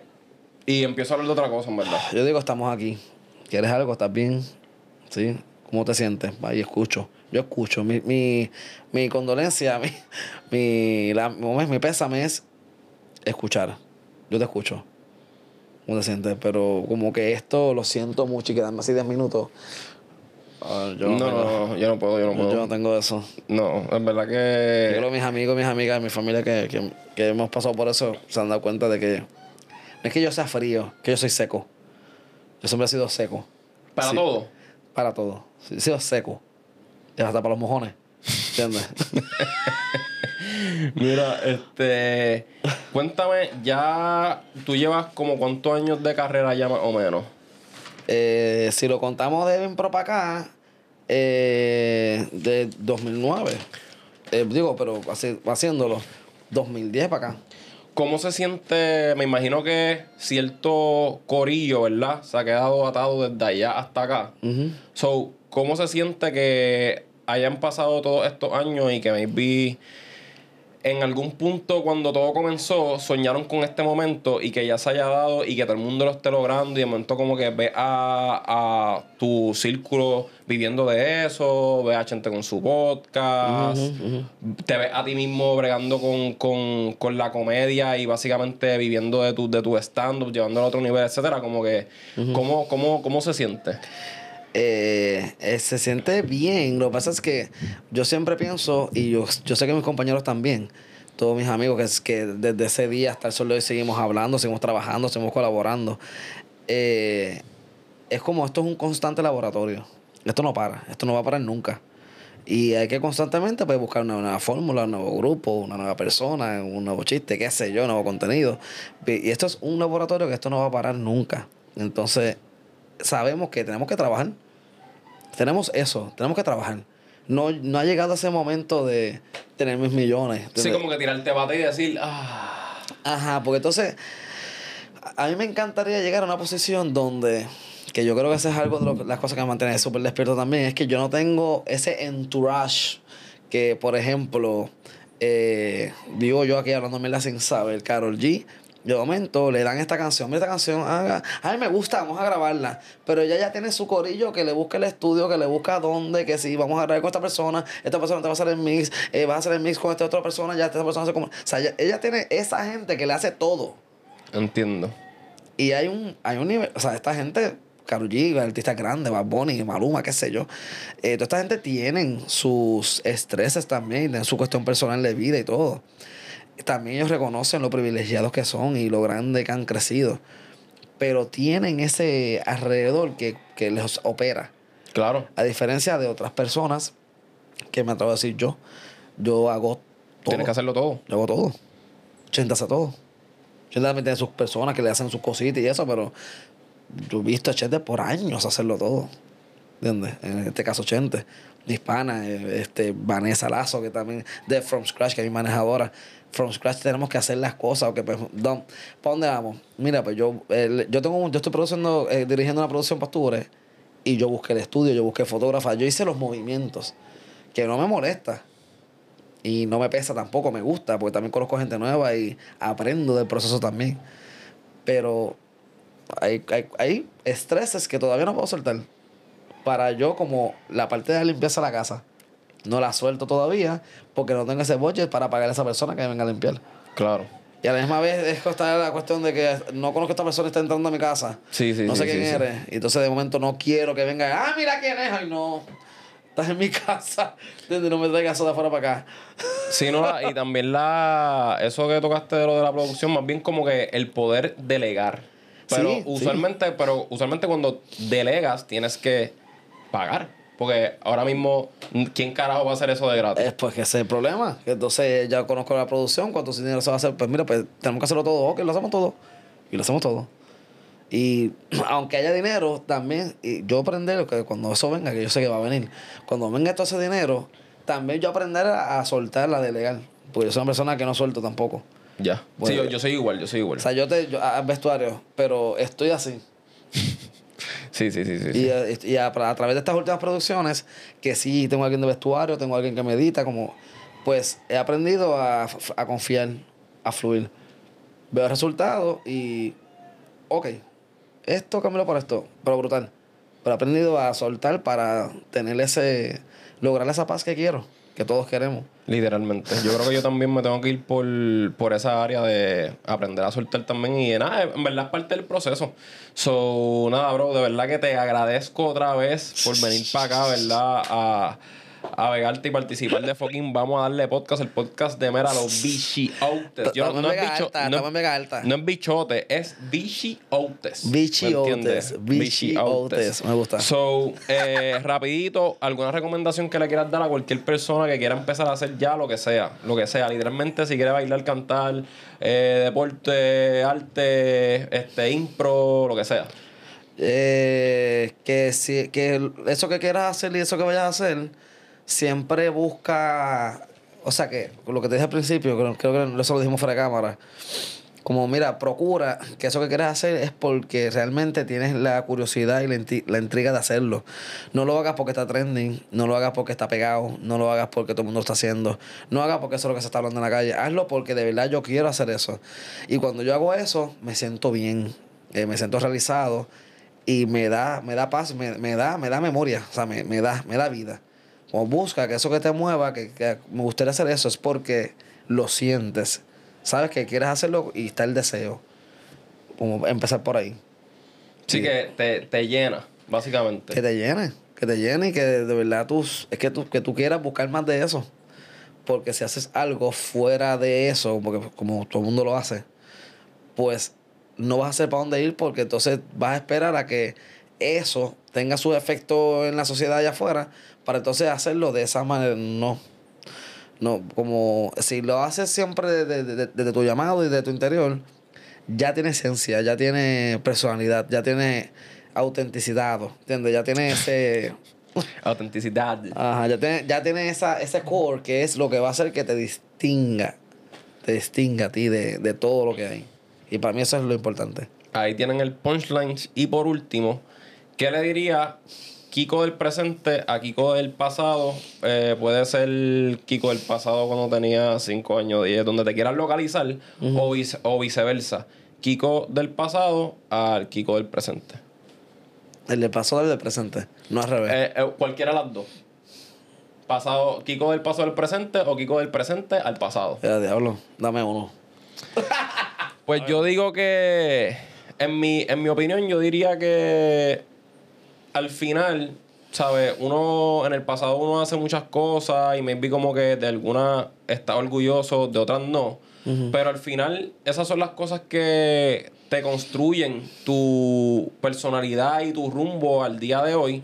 Y empiezo a hablar de otra cosa, en verdad. Yo digo, estamos aquí. ¿Quieres algo? ¿Estás bien? ¿Sí? ¿Cómo te sientes? Va, y escucho. Yo escucho. Mi, mi, mi condolencia, mi, mi, la, mi, pésame es escuchar. Yo te escucho. ¿Cómo te sientes? Pero como que esto lo siento mucho y quedarme así 10 minutos. yo, no, no yo no puedo, yo no puedo. yo no tengo eso. No, es verdad Yo que. creo que mis amigos, mis amigas, mi familia que, que, que hemos pasado por eso se han dado cuenta de que no es que yo sea frío, que yo soy seco. Yo siempre he sido seco. Para Sí. todo. Para todo. He sido seco. Y hasta para los mojones. ¿Entiendes? Mira, este. Cuéntame, ya tú llevas como cuántos años de carrera ya más o menos. Eh, si lo contamos de Impro para acá, eh, de 2009. Eh, digo, pero así, haciéndolo, 2010 para acá. ¿Cómo se siente? Me imagino que cierto corillo, ¿verdad? Se ha quedado atado desde allá hasta acá. Ujú. So, ¿cómo se siente que hayan pasado todos estos años y que maybe en algún punto cuando todo comenzó soñaron con este momento y que ya se haya dado y que todo el mundo lo esté logrando y de momento como que ve a, a tu círculo viviendo de eso, ve a gente con su podcast, te ves a ti mismo bregando con, con, con la comedia y básicamente viviendo de tu, de tu stand-up, llevándolo a otro nivel, etcétera, como que ¿cómo, cómo, ¿cómo se siente? Eh, eh, se siente bien. Lo que pasa es que yo siempre pienso, y yo, yo sé que mis compañeros también, todos mis amigos, que es que desde ese día hasta el sol de hoy seguimos hablando, seguimos trabajando, seguimos colaborando. Eh, es como esto es un constante laboratorio. Esto no para, esto no va a parar nunca. Y hay que constantemente pues, buscar una nueva fórmula, un nuevo grupo, una nueva persona, un nuevo chiste, qué sé yo, nuevo contenido. Y esto es un laboratorio que esto no va a parar nunca. Entonces, sabemos que tenemos que trabajar. Tenemos eso, tenemos que trabajar. No, no ha llegado ese momento de tener mis millones. Sí, como que tirarte bate y decir, ah, Ajá, porque entonces a mí me encantaría llegar a una posición donde, que yo creo que eso es algo de lo- las cosas que me mantiene súper despierto también, es que yo no tengo ese entourage que, por ejemplo, eh, digo yo aquí hablando sin saber, Carol G. De momento le dan esta canción, mira esta canción, haga, a mí me gusta, vamos a grabarla. Pero ella ya tiene su corillo que le busca el estudio, que le busca dónde, que si vamos a grabar con esta persona, esta persona te va a hacer el mix, eh, vas a hacer el mix con esta otra persona, ya esta persona se como. O sea, ella, ella tiene esa gente que le hace todo. entiendo. Y hay un, hay un nivel, o sea, esta gente, Karol G, artistas grandes, Bad Bunny, Maluma, qué sé yo. Eh, toda esta gente tienen sus estreses también, tienen su cuestión personal de vida y todo. También ellos reconocen lo privilegiados que son y lo grande que han crecido. Pero tienen ese alrededor que, que les opera. Claro. A diferencia de otras personas, que me atrevo a decir yo, yo hago todo. Tienes que hacerlo todo. Yo hago todo. Chente hace todo. Chente también tiene sus personas que le hacen sus cositas y eso, pero yo he visto a Chente por años hacerlo todo. ¿Entiendes? En este caso Chente. Hispana, eh, este, Vanessa Lazo, que también de From Scratch, que es mi manejadora. From Scratch tenemos que hacer las cosas. pues, don- ¿Para dónde vamos? Mira, pues yo, yo tengo yo estoy produciendo, eh, dirigiendo una producción para Octubre y yo busqué el estudio, yo busqué fotógrafa, yo hice los movimientos, que no me molesta. Y no me pesa tampoco, me gusta, porque también conozco gente nueva y aprendo del proceso también. Pero hay, hay, hay estreses que todavía no puedo soltar. Para yo, como la parte de limpieza de la casa, no la suelto todavía porque no tengo ese budget para pagar a esa persona que me venga a limpiar. Claro. Y a la misma vez es está la cuestión de que no conozco a esta persona que está entrando a mi casa. Sí, sí, No sé sí, quién sí, sí. eres. Y entonces de momento no quiero que venga. Ah, mira quién es. Ay, no. Estás en mi casa. ¿Entiendes? No me traigas eso de afuera para acá. Sí, no, la- y también la eso que tocaste de lo de la producción, más bien como que el poder delegar. Pero Sí, sí. usualmente, pero usualmente cuando delegas tienes que pagar. Porque ahora mismo, ¿quién carajo va a hacer eso de gratis? Es pues que ese es el problema. Entonces ya conozco la producción, cuánto dinero se va a hacer. Pues mira, pues tenemos que hacerlo todo. Ok, lo hacemos todo. Y lo hacemos todo. Y aunque haya dinero, también, y yo aprender que cuando eso venga, que yo sé que va a venir, cuando venga todo ese dinero, también yo aprender a, a soltar la de legal. Porque yo soy una persona que no suelto tampoco. Ya. Bueno, sí, yo, yo soy igual, yo soy igual. O sea, yo te, yo, a- vestuario, pero estoy así. Sí, sí, sí, sí. Y, sí. eh, y a, a través de estas últimas producciones, que sí tengo alguien de vestuario, tengo alguien que me edita, como, pues he aprendido a, a confiar, a fluir. Veo el resultado y, ok, esto cámbialo por esto, pero brutal. Pero he aprendido a soltar para tener ese, lograr esa paz que quiero, que todos queremos. Literalmente. Yo creo que yo también me tengo que ir por, por esa área de aprender a soltar también. Y nada, en verdad es parte del proceso. So, nada, bro, de verdad que te agradezco otra vez por venir para acá, ¿verdad? A, a vegarte y participar de fucking Vamos a darle podcast, el podcast de Mera, los bichiotes. Yo en Vega bicho- Alta, no- Vega Alta. no es bichote, es bichiotes. Bichiotes, bichiotes, me gusta. So, eh, rapidito, ¿alguna recomendación que le quieras dar a cualquier persona que quiera empezar a hacer ya lo que sea? Lo que sea, literalmente, si quiere bailar, cantar, eh, deporte, arte, este, impro, lo que sea. Eh, que, si, que eso que quieras hacer y eso que vayas a hacer, siempre busca. O sea, que lo que te dije al principio, creo, que eso lo dijimos fuera de cámara. Como, mira, procura que eso que quieres hacer es porque realmente tienes la curiosidad y la, la intriga de hacerlo. No lo hagas porque está trending, no lo hagas porque está pegado, no lo hagas porque todo el mundo está haciendo, no hagas porque eso es lo que se está hablando en la calle. Hazlo porque de verdad yo quiero hacer eso. Y cuando yo hago eso, me siento bien, eh, me siento realizado y me da, me da paz, me, me da, me da memoria, o sea, me, me da, me da vida. Como busca que eso que te mueva, que, que me gustaría hacer eso, es porque lo sientes. Sabes que quieres hacerlo y está el deseo. Como empezar por ahí. Sí, Sí. que te, te llena, básicamente. Que te llene, que te llene y que de verdad tú, es que tú, que tú quieras buscar más de eso. Porque si haces algo fuera de eso, porque como todo el mundo lo hace, pues no vas a saber para dónde ir porque entonces vas a esperar a que eso tenga su efecto en la sociedad allá afuera para entonces hacerlo de esa manera. No. No, como si lo haces siempre desde de, de- de tu llamado y de tu interior, ya tiene esencia, ya tiene personalidad, ya tiene autenticidad, ¿entiendes? Ya tiene ese... Autenticidad. Ajá, ya tiene, ya tiene esa, ese core que es lo que va a hacer que te distinga, te distinga a ti de, de todo lo que hay. Y para mí eso es lo importante. Ahí tienen el punchlines. Y por último, ¿qué le diría Kiko del presente a Kiko del pasado? Eh, puede ser Kiko del pasado cuando tenía 5 años, 10, donde te quieras localizar, o, vice- o viceversa. Kiko del pasado al Kiko del presente. El del pasado del del presente, no al revés. Eh, eh, cualquiera de las dos. Pasado, Kiko del pasado al presente o Kiko del presente al pasado. Ya, diablo, dame uno. Pues yo digo que, en mi, en mi opinión, yo diría que al final, ¿sabes? Uno, en el pasado uno hace muchas cosas y maybe como que de algunas está orgulloso, de otras no. Pero al final, esas son las cosas que te construyen tu personalidad y tu rumbo al día de hoy.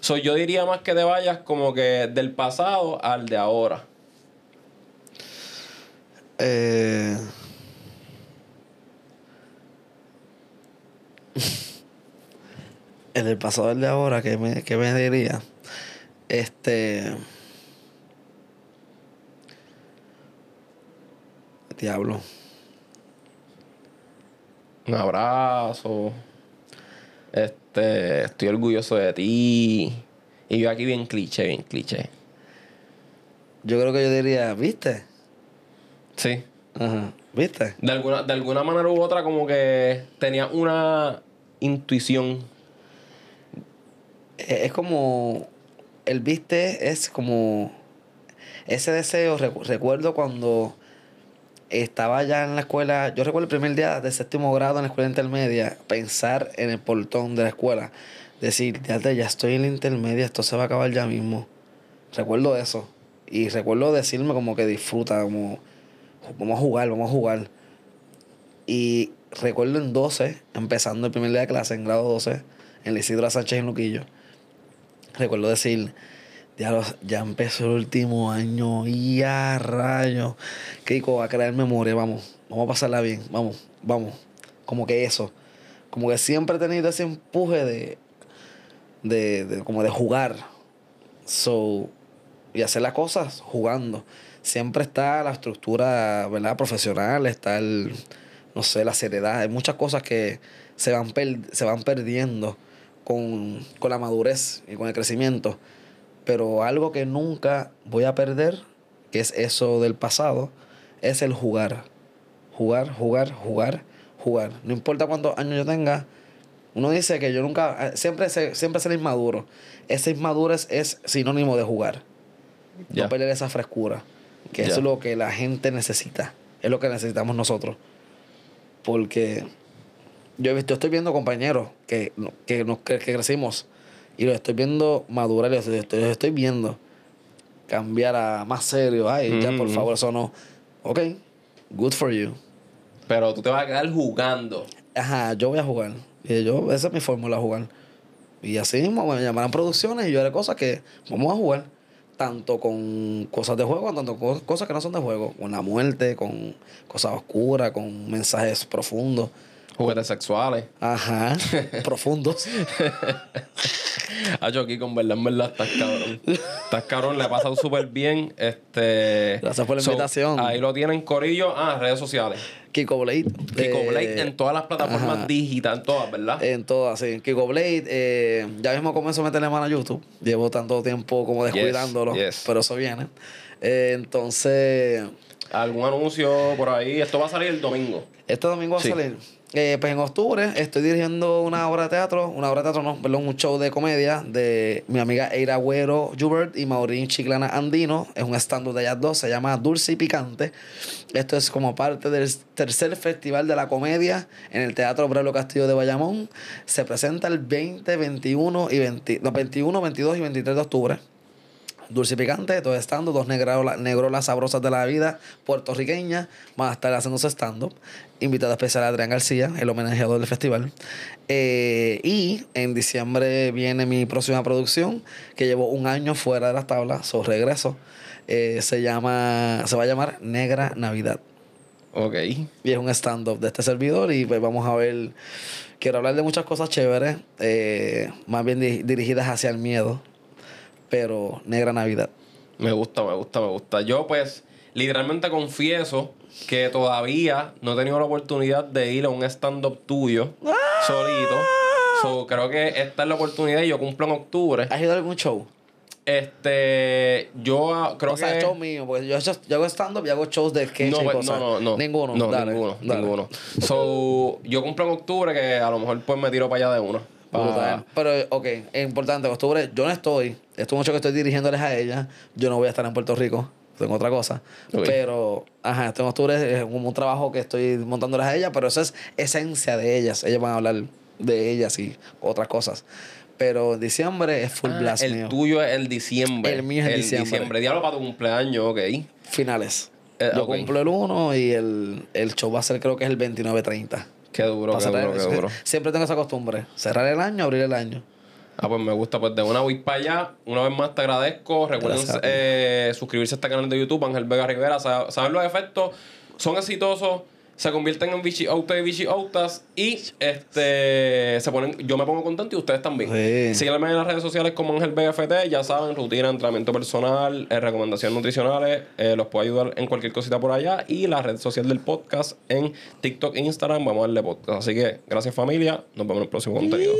So, yo diría más que te vayas como que del pasado al de ahora. Eh... en el pasado del de ahora, ¿qué me, qué me diría? Este. Diablo. Un abrazo. Este, estoy orgulloso de ti. Y yo aquí bien cliché, bien cliché. Yo creo que yo diría, ¿viste? Sí. Ajá. ¿Viste? De alguna, de alguna manera u otra, como que tenía una intuición. Eh, Es como. El viste es como. Ese deseo, recu- recuerdo cuando estaba ya en la escuela. Yo recuerdo el primer día de séptimo grado en la escuela intermedia, pensar en el portón de la escuela. Decir, ya, ya estoy en la intermedia, esto se va a acabar ya mismo. Recuerdo eso. Y recuerdo decirme como que disfruta, como. Vamos a jugar, vamos a jugar. Y recuerdo en 12, empezando el primer día de clase, en grado 12, en Isidro Sánchez en Luquillo, recuerdo decir, ya, ya empezó el último año y a rayos. Kiko, va a crear memoria, vamos, vamos a pasarla bien, vamos, vamos. Como que eso. Como que siempre he tenido ese empuje de, de, de como de jugar. So, y hacer las cosas jugando. Siempre está la estructura, ¿verdad? Profesional, está el, no sé, la seriedad. Hay muchas cosas que se van, per- se van perdiendo con, con la madurez y con el crecimiento. Pero algo que nunca voy a perder, que es eso del pasado, es el jugar. Jugar, jugar, jugar, jugar. No importa cuántos años yo tenga, uno dice que yo nunca, eh, siempre, siempre ser inmaduro. Esa inmadurez es sinónimo de jugar. No perder esa frescura. Que eso es lo que la gente necesita. Es lo que necesitamos nosotros. Porque yo, estoy viendo compañeros que, que, nos, que, que crecimos y los estoy viendo madurar y los estoy, los estoy viendo cambiar a más serio. Ay, ya por favor, eso no. Ok, good for you. Pero tú te vas a quedar jugando. Ajá, yo voy a jugar. Y yo, esa es mi fórmula, jugar. Y así mismo me llamarán producciones y yo haré cosas que vamos a jugar. Tanto con cosas de juego, tanto con cosas que no son de juego. Con la muerte, con cosas oscuras, con mensajes profundos. Juguetes sexuales. Ajá, profundos. Hacho aquí con verdad, en verdad, estás cabrón. Estás cabrón, le ha pasado súper bien. Este, Gracias por la invitación. Ahí lo tienen, Corillo. Ah, redes sociales. Kiko Blade. Kiko eh, Blade en todas las plataformas ajá. digitales, todas, ¿verdad? En todas, sí. Kiko Blade, eh, ya mismo comienzo a meterle mano a YouTube. Llevo tanto tiempo como descuidándolo, yes. pero eso viene. Eh, entonces, ¿Algún anuncio por ahí? Esto va a salir el domingo. este domingo va Sí. a salir. Eh, pues en octubre estoy dirigiendo una obra de teatro, una obra de teatro, no, perdón, un show de comedia de mi amiga Eira Agüero Jubert y Maurín Chiclana Andino. Es un stand-up de ellas dos, se llama Dulce y Picante. Esto es como parte del tercer festival de la comedia en el Teatro Brelo Castillo de Bayamón. Se presenta el 20, 21 y 20, no, 21, 22 y 23 de octubre. Dulce y picante, todo estando, dos negrolas, sabrosas de la vida puertorriqueñas, van a estar haciendo su stand-up. Invitado especial a Adrián García, el homenajeador del festival. Eh, y en diciembre viene mi próxima producción, que llevo un año fuera de las tablas, su regreso. Eh, se llama, se va a llamar Negra Navidad. Ok. Y es un stand-up de este servidor y pues vamos a ver, quiero hablar de muchas cosas chéveres, eh, más bien di- dirigidas hacia el miedo, pero Negra Navidad. Me gusta, me gusta, me gusta. Yo, pues, literalmente confieso que todavía no he tenido la oportunidad de ir a un stand-up tuyo solito. So, creo que esta es la oportunidad y yo cumplo en octubre. ¿Has ido a algún show? Este, yo ah, creo o sea, que. show mío, porque yo, yo hago stand-up y hago shows de sketch no, y pues, cosas. no, no, no. Ninguno, No, dale, ninguno, dale. ninguno. So, yo cumplo en octubre que a lo mejor pues me tiro para allá de uno. Brutal. Pero, ok, es importante, octubre yo no estoy, esto mucho que estoy dirigiéndoles a ella, yo no voy a estar en Puerto Rico, tengo otra cosa. Pero, ajá, esto en octubre es como un trabajo que estoy montándoles a ella, pero eso es esencia de ellas. Ellas van a hablar de ellas y otras cosas. Pero diciembre es full Ah, blast el mío. tuyo es el diciembre. El mío es el diciembre. Diablo para tu cumpleaños, ok. Finales. Eh, yo cumplo el 1 y el, el show va a ser creo que es el 29-30. Qué duro, qué duro, qué duro. Siempre tengo esa costumbre. Cerrar el año, abrir el año. Ah, pues me gusta. Pues de una voy para allá. Una vez más te agradezco. Recuerden eh, suscribirse a este canal de YouTube, Ángel Vega Rivera. Sa- Saben los efectos. Son exitosos. Se convierten en Vichy Autas y Vichy Autas. Y este se ponen, yo me pongo contento y ustedes también. Sí. Síganme en las redes sociales como Ángel Vega FT. Ya saben, rutina, entrenamiento personal, eh, recomendaciones nutricionales. eh, los puedo ayudar en cualquier cosita por allá. Y la red social del podcast en TikTok e Instagram. Vamos a darle podcast. Así que gracias familia. Nos vemos en el próximo contenido.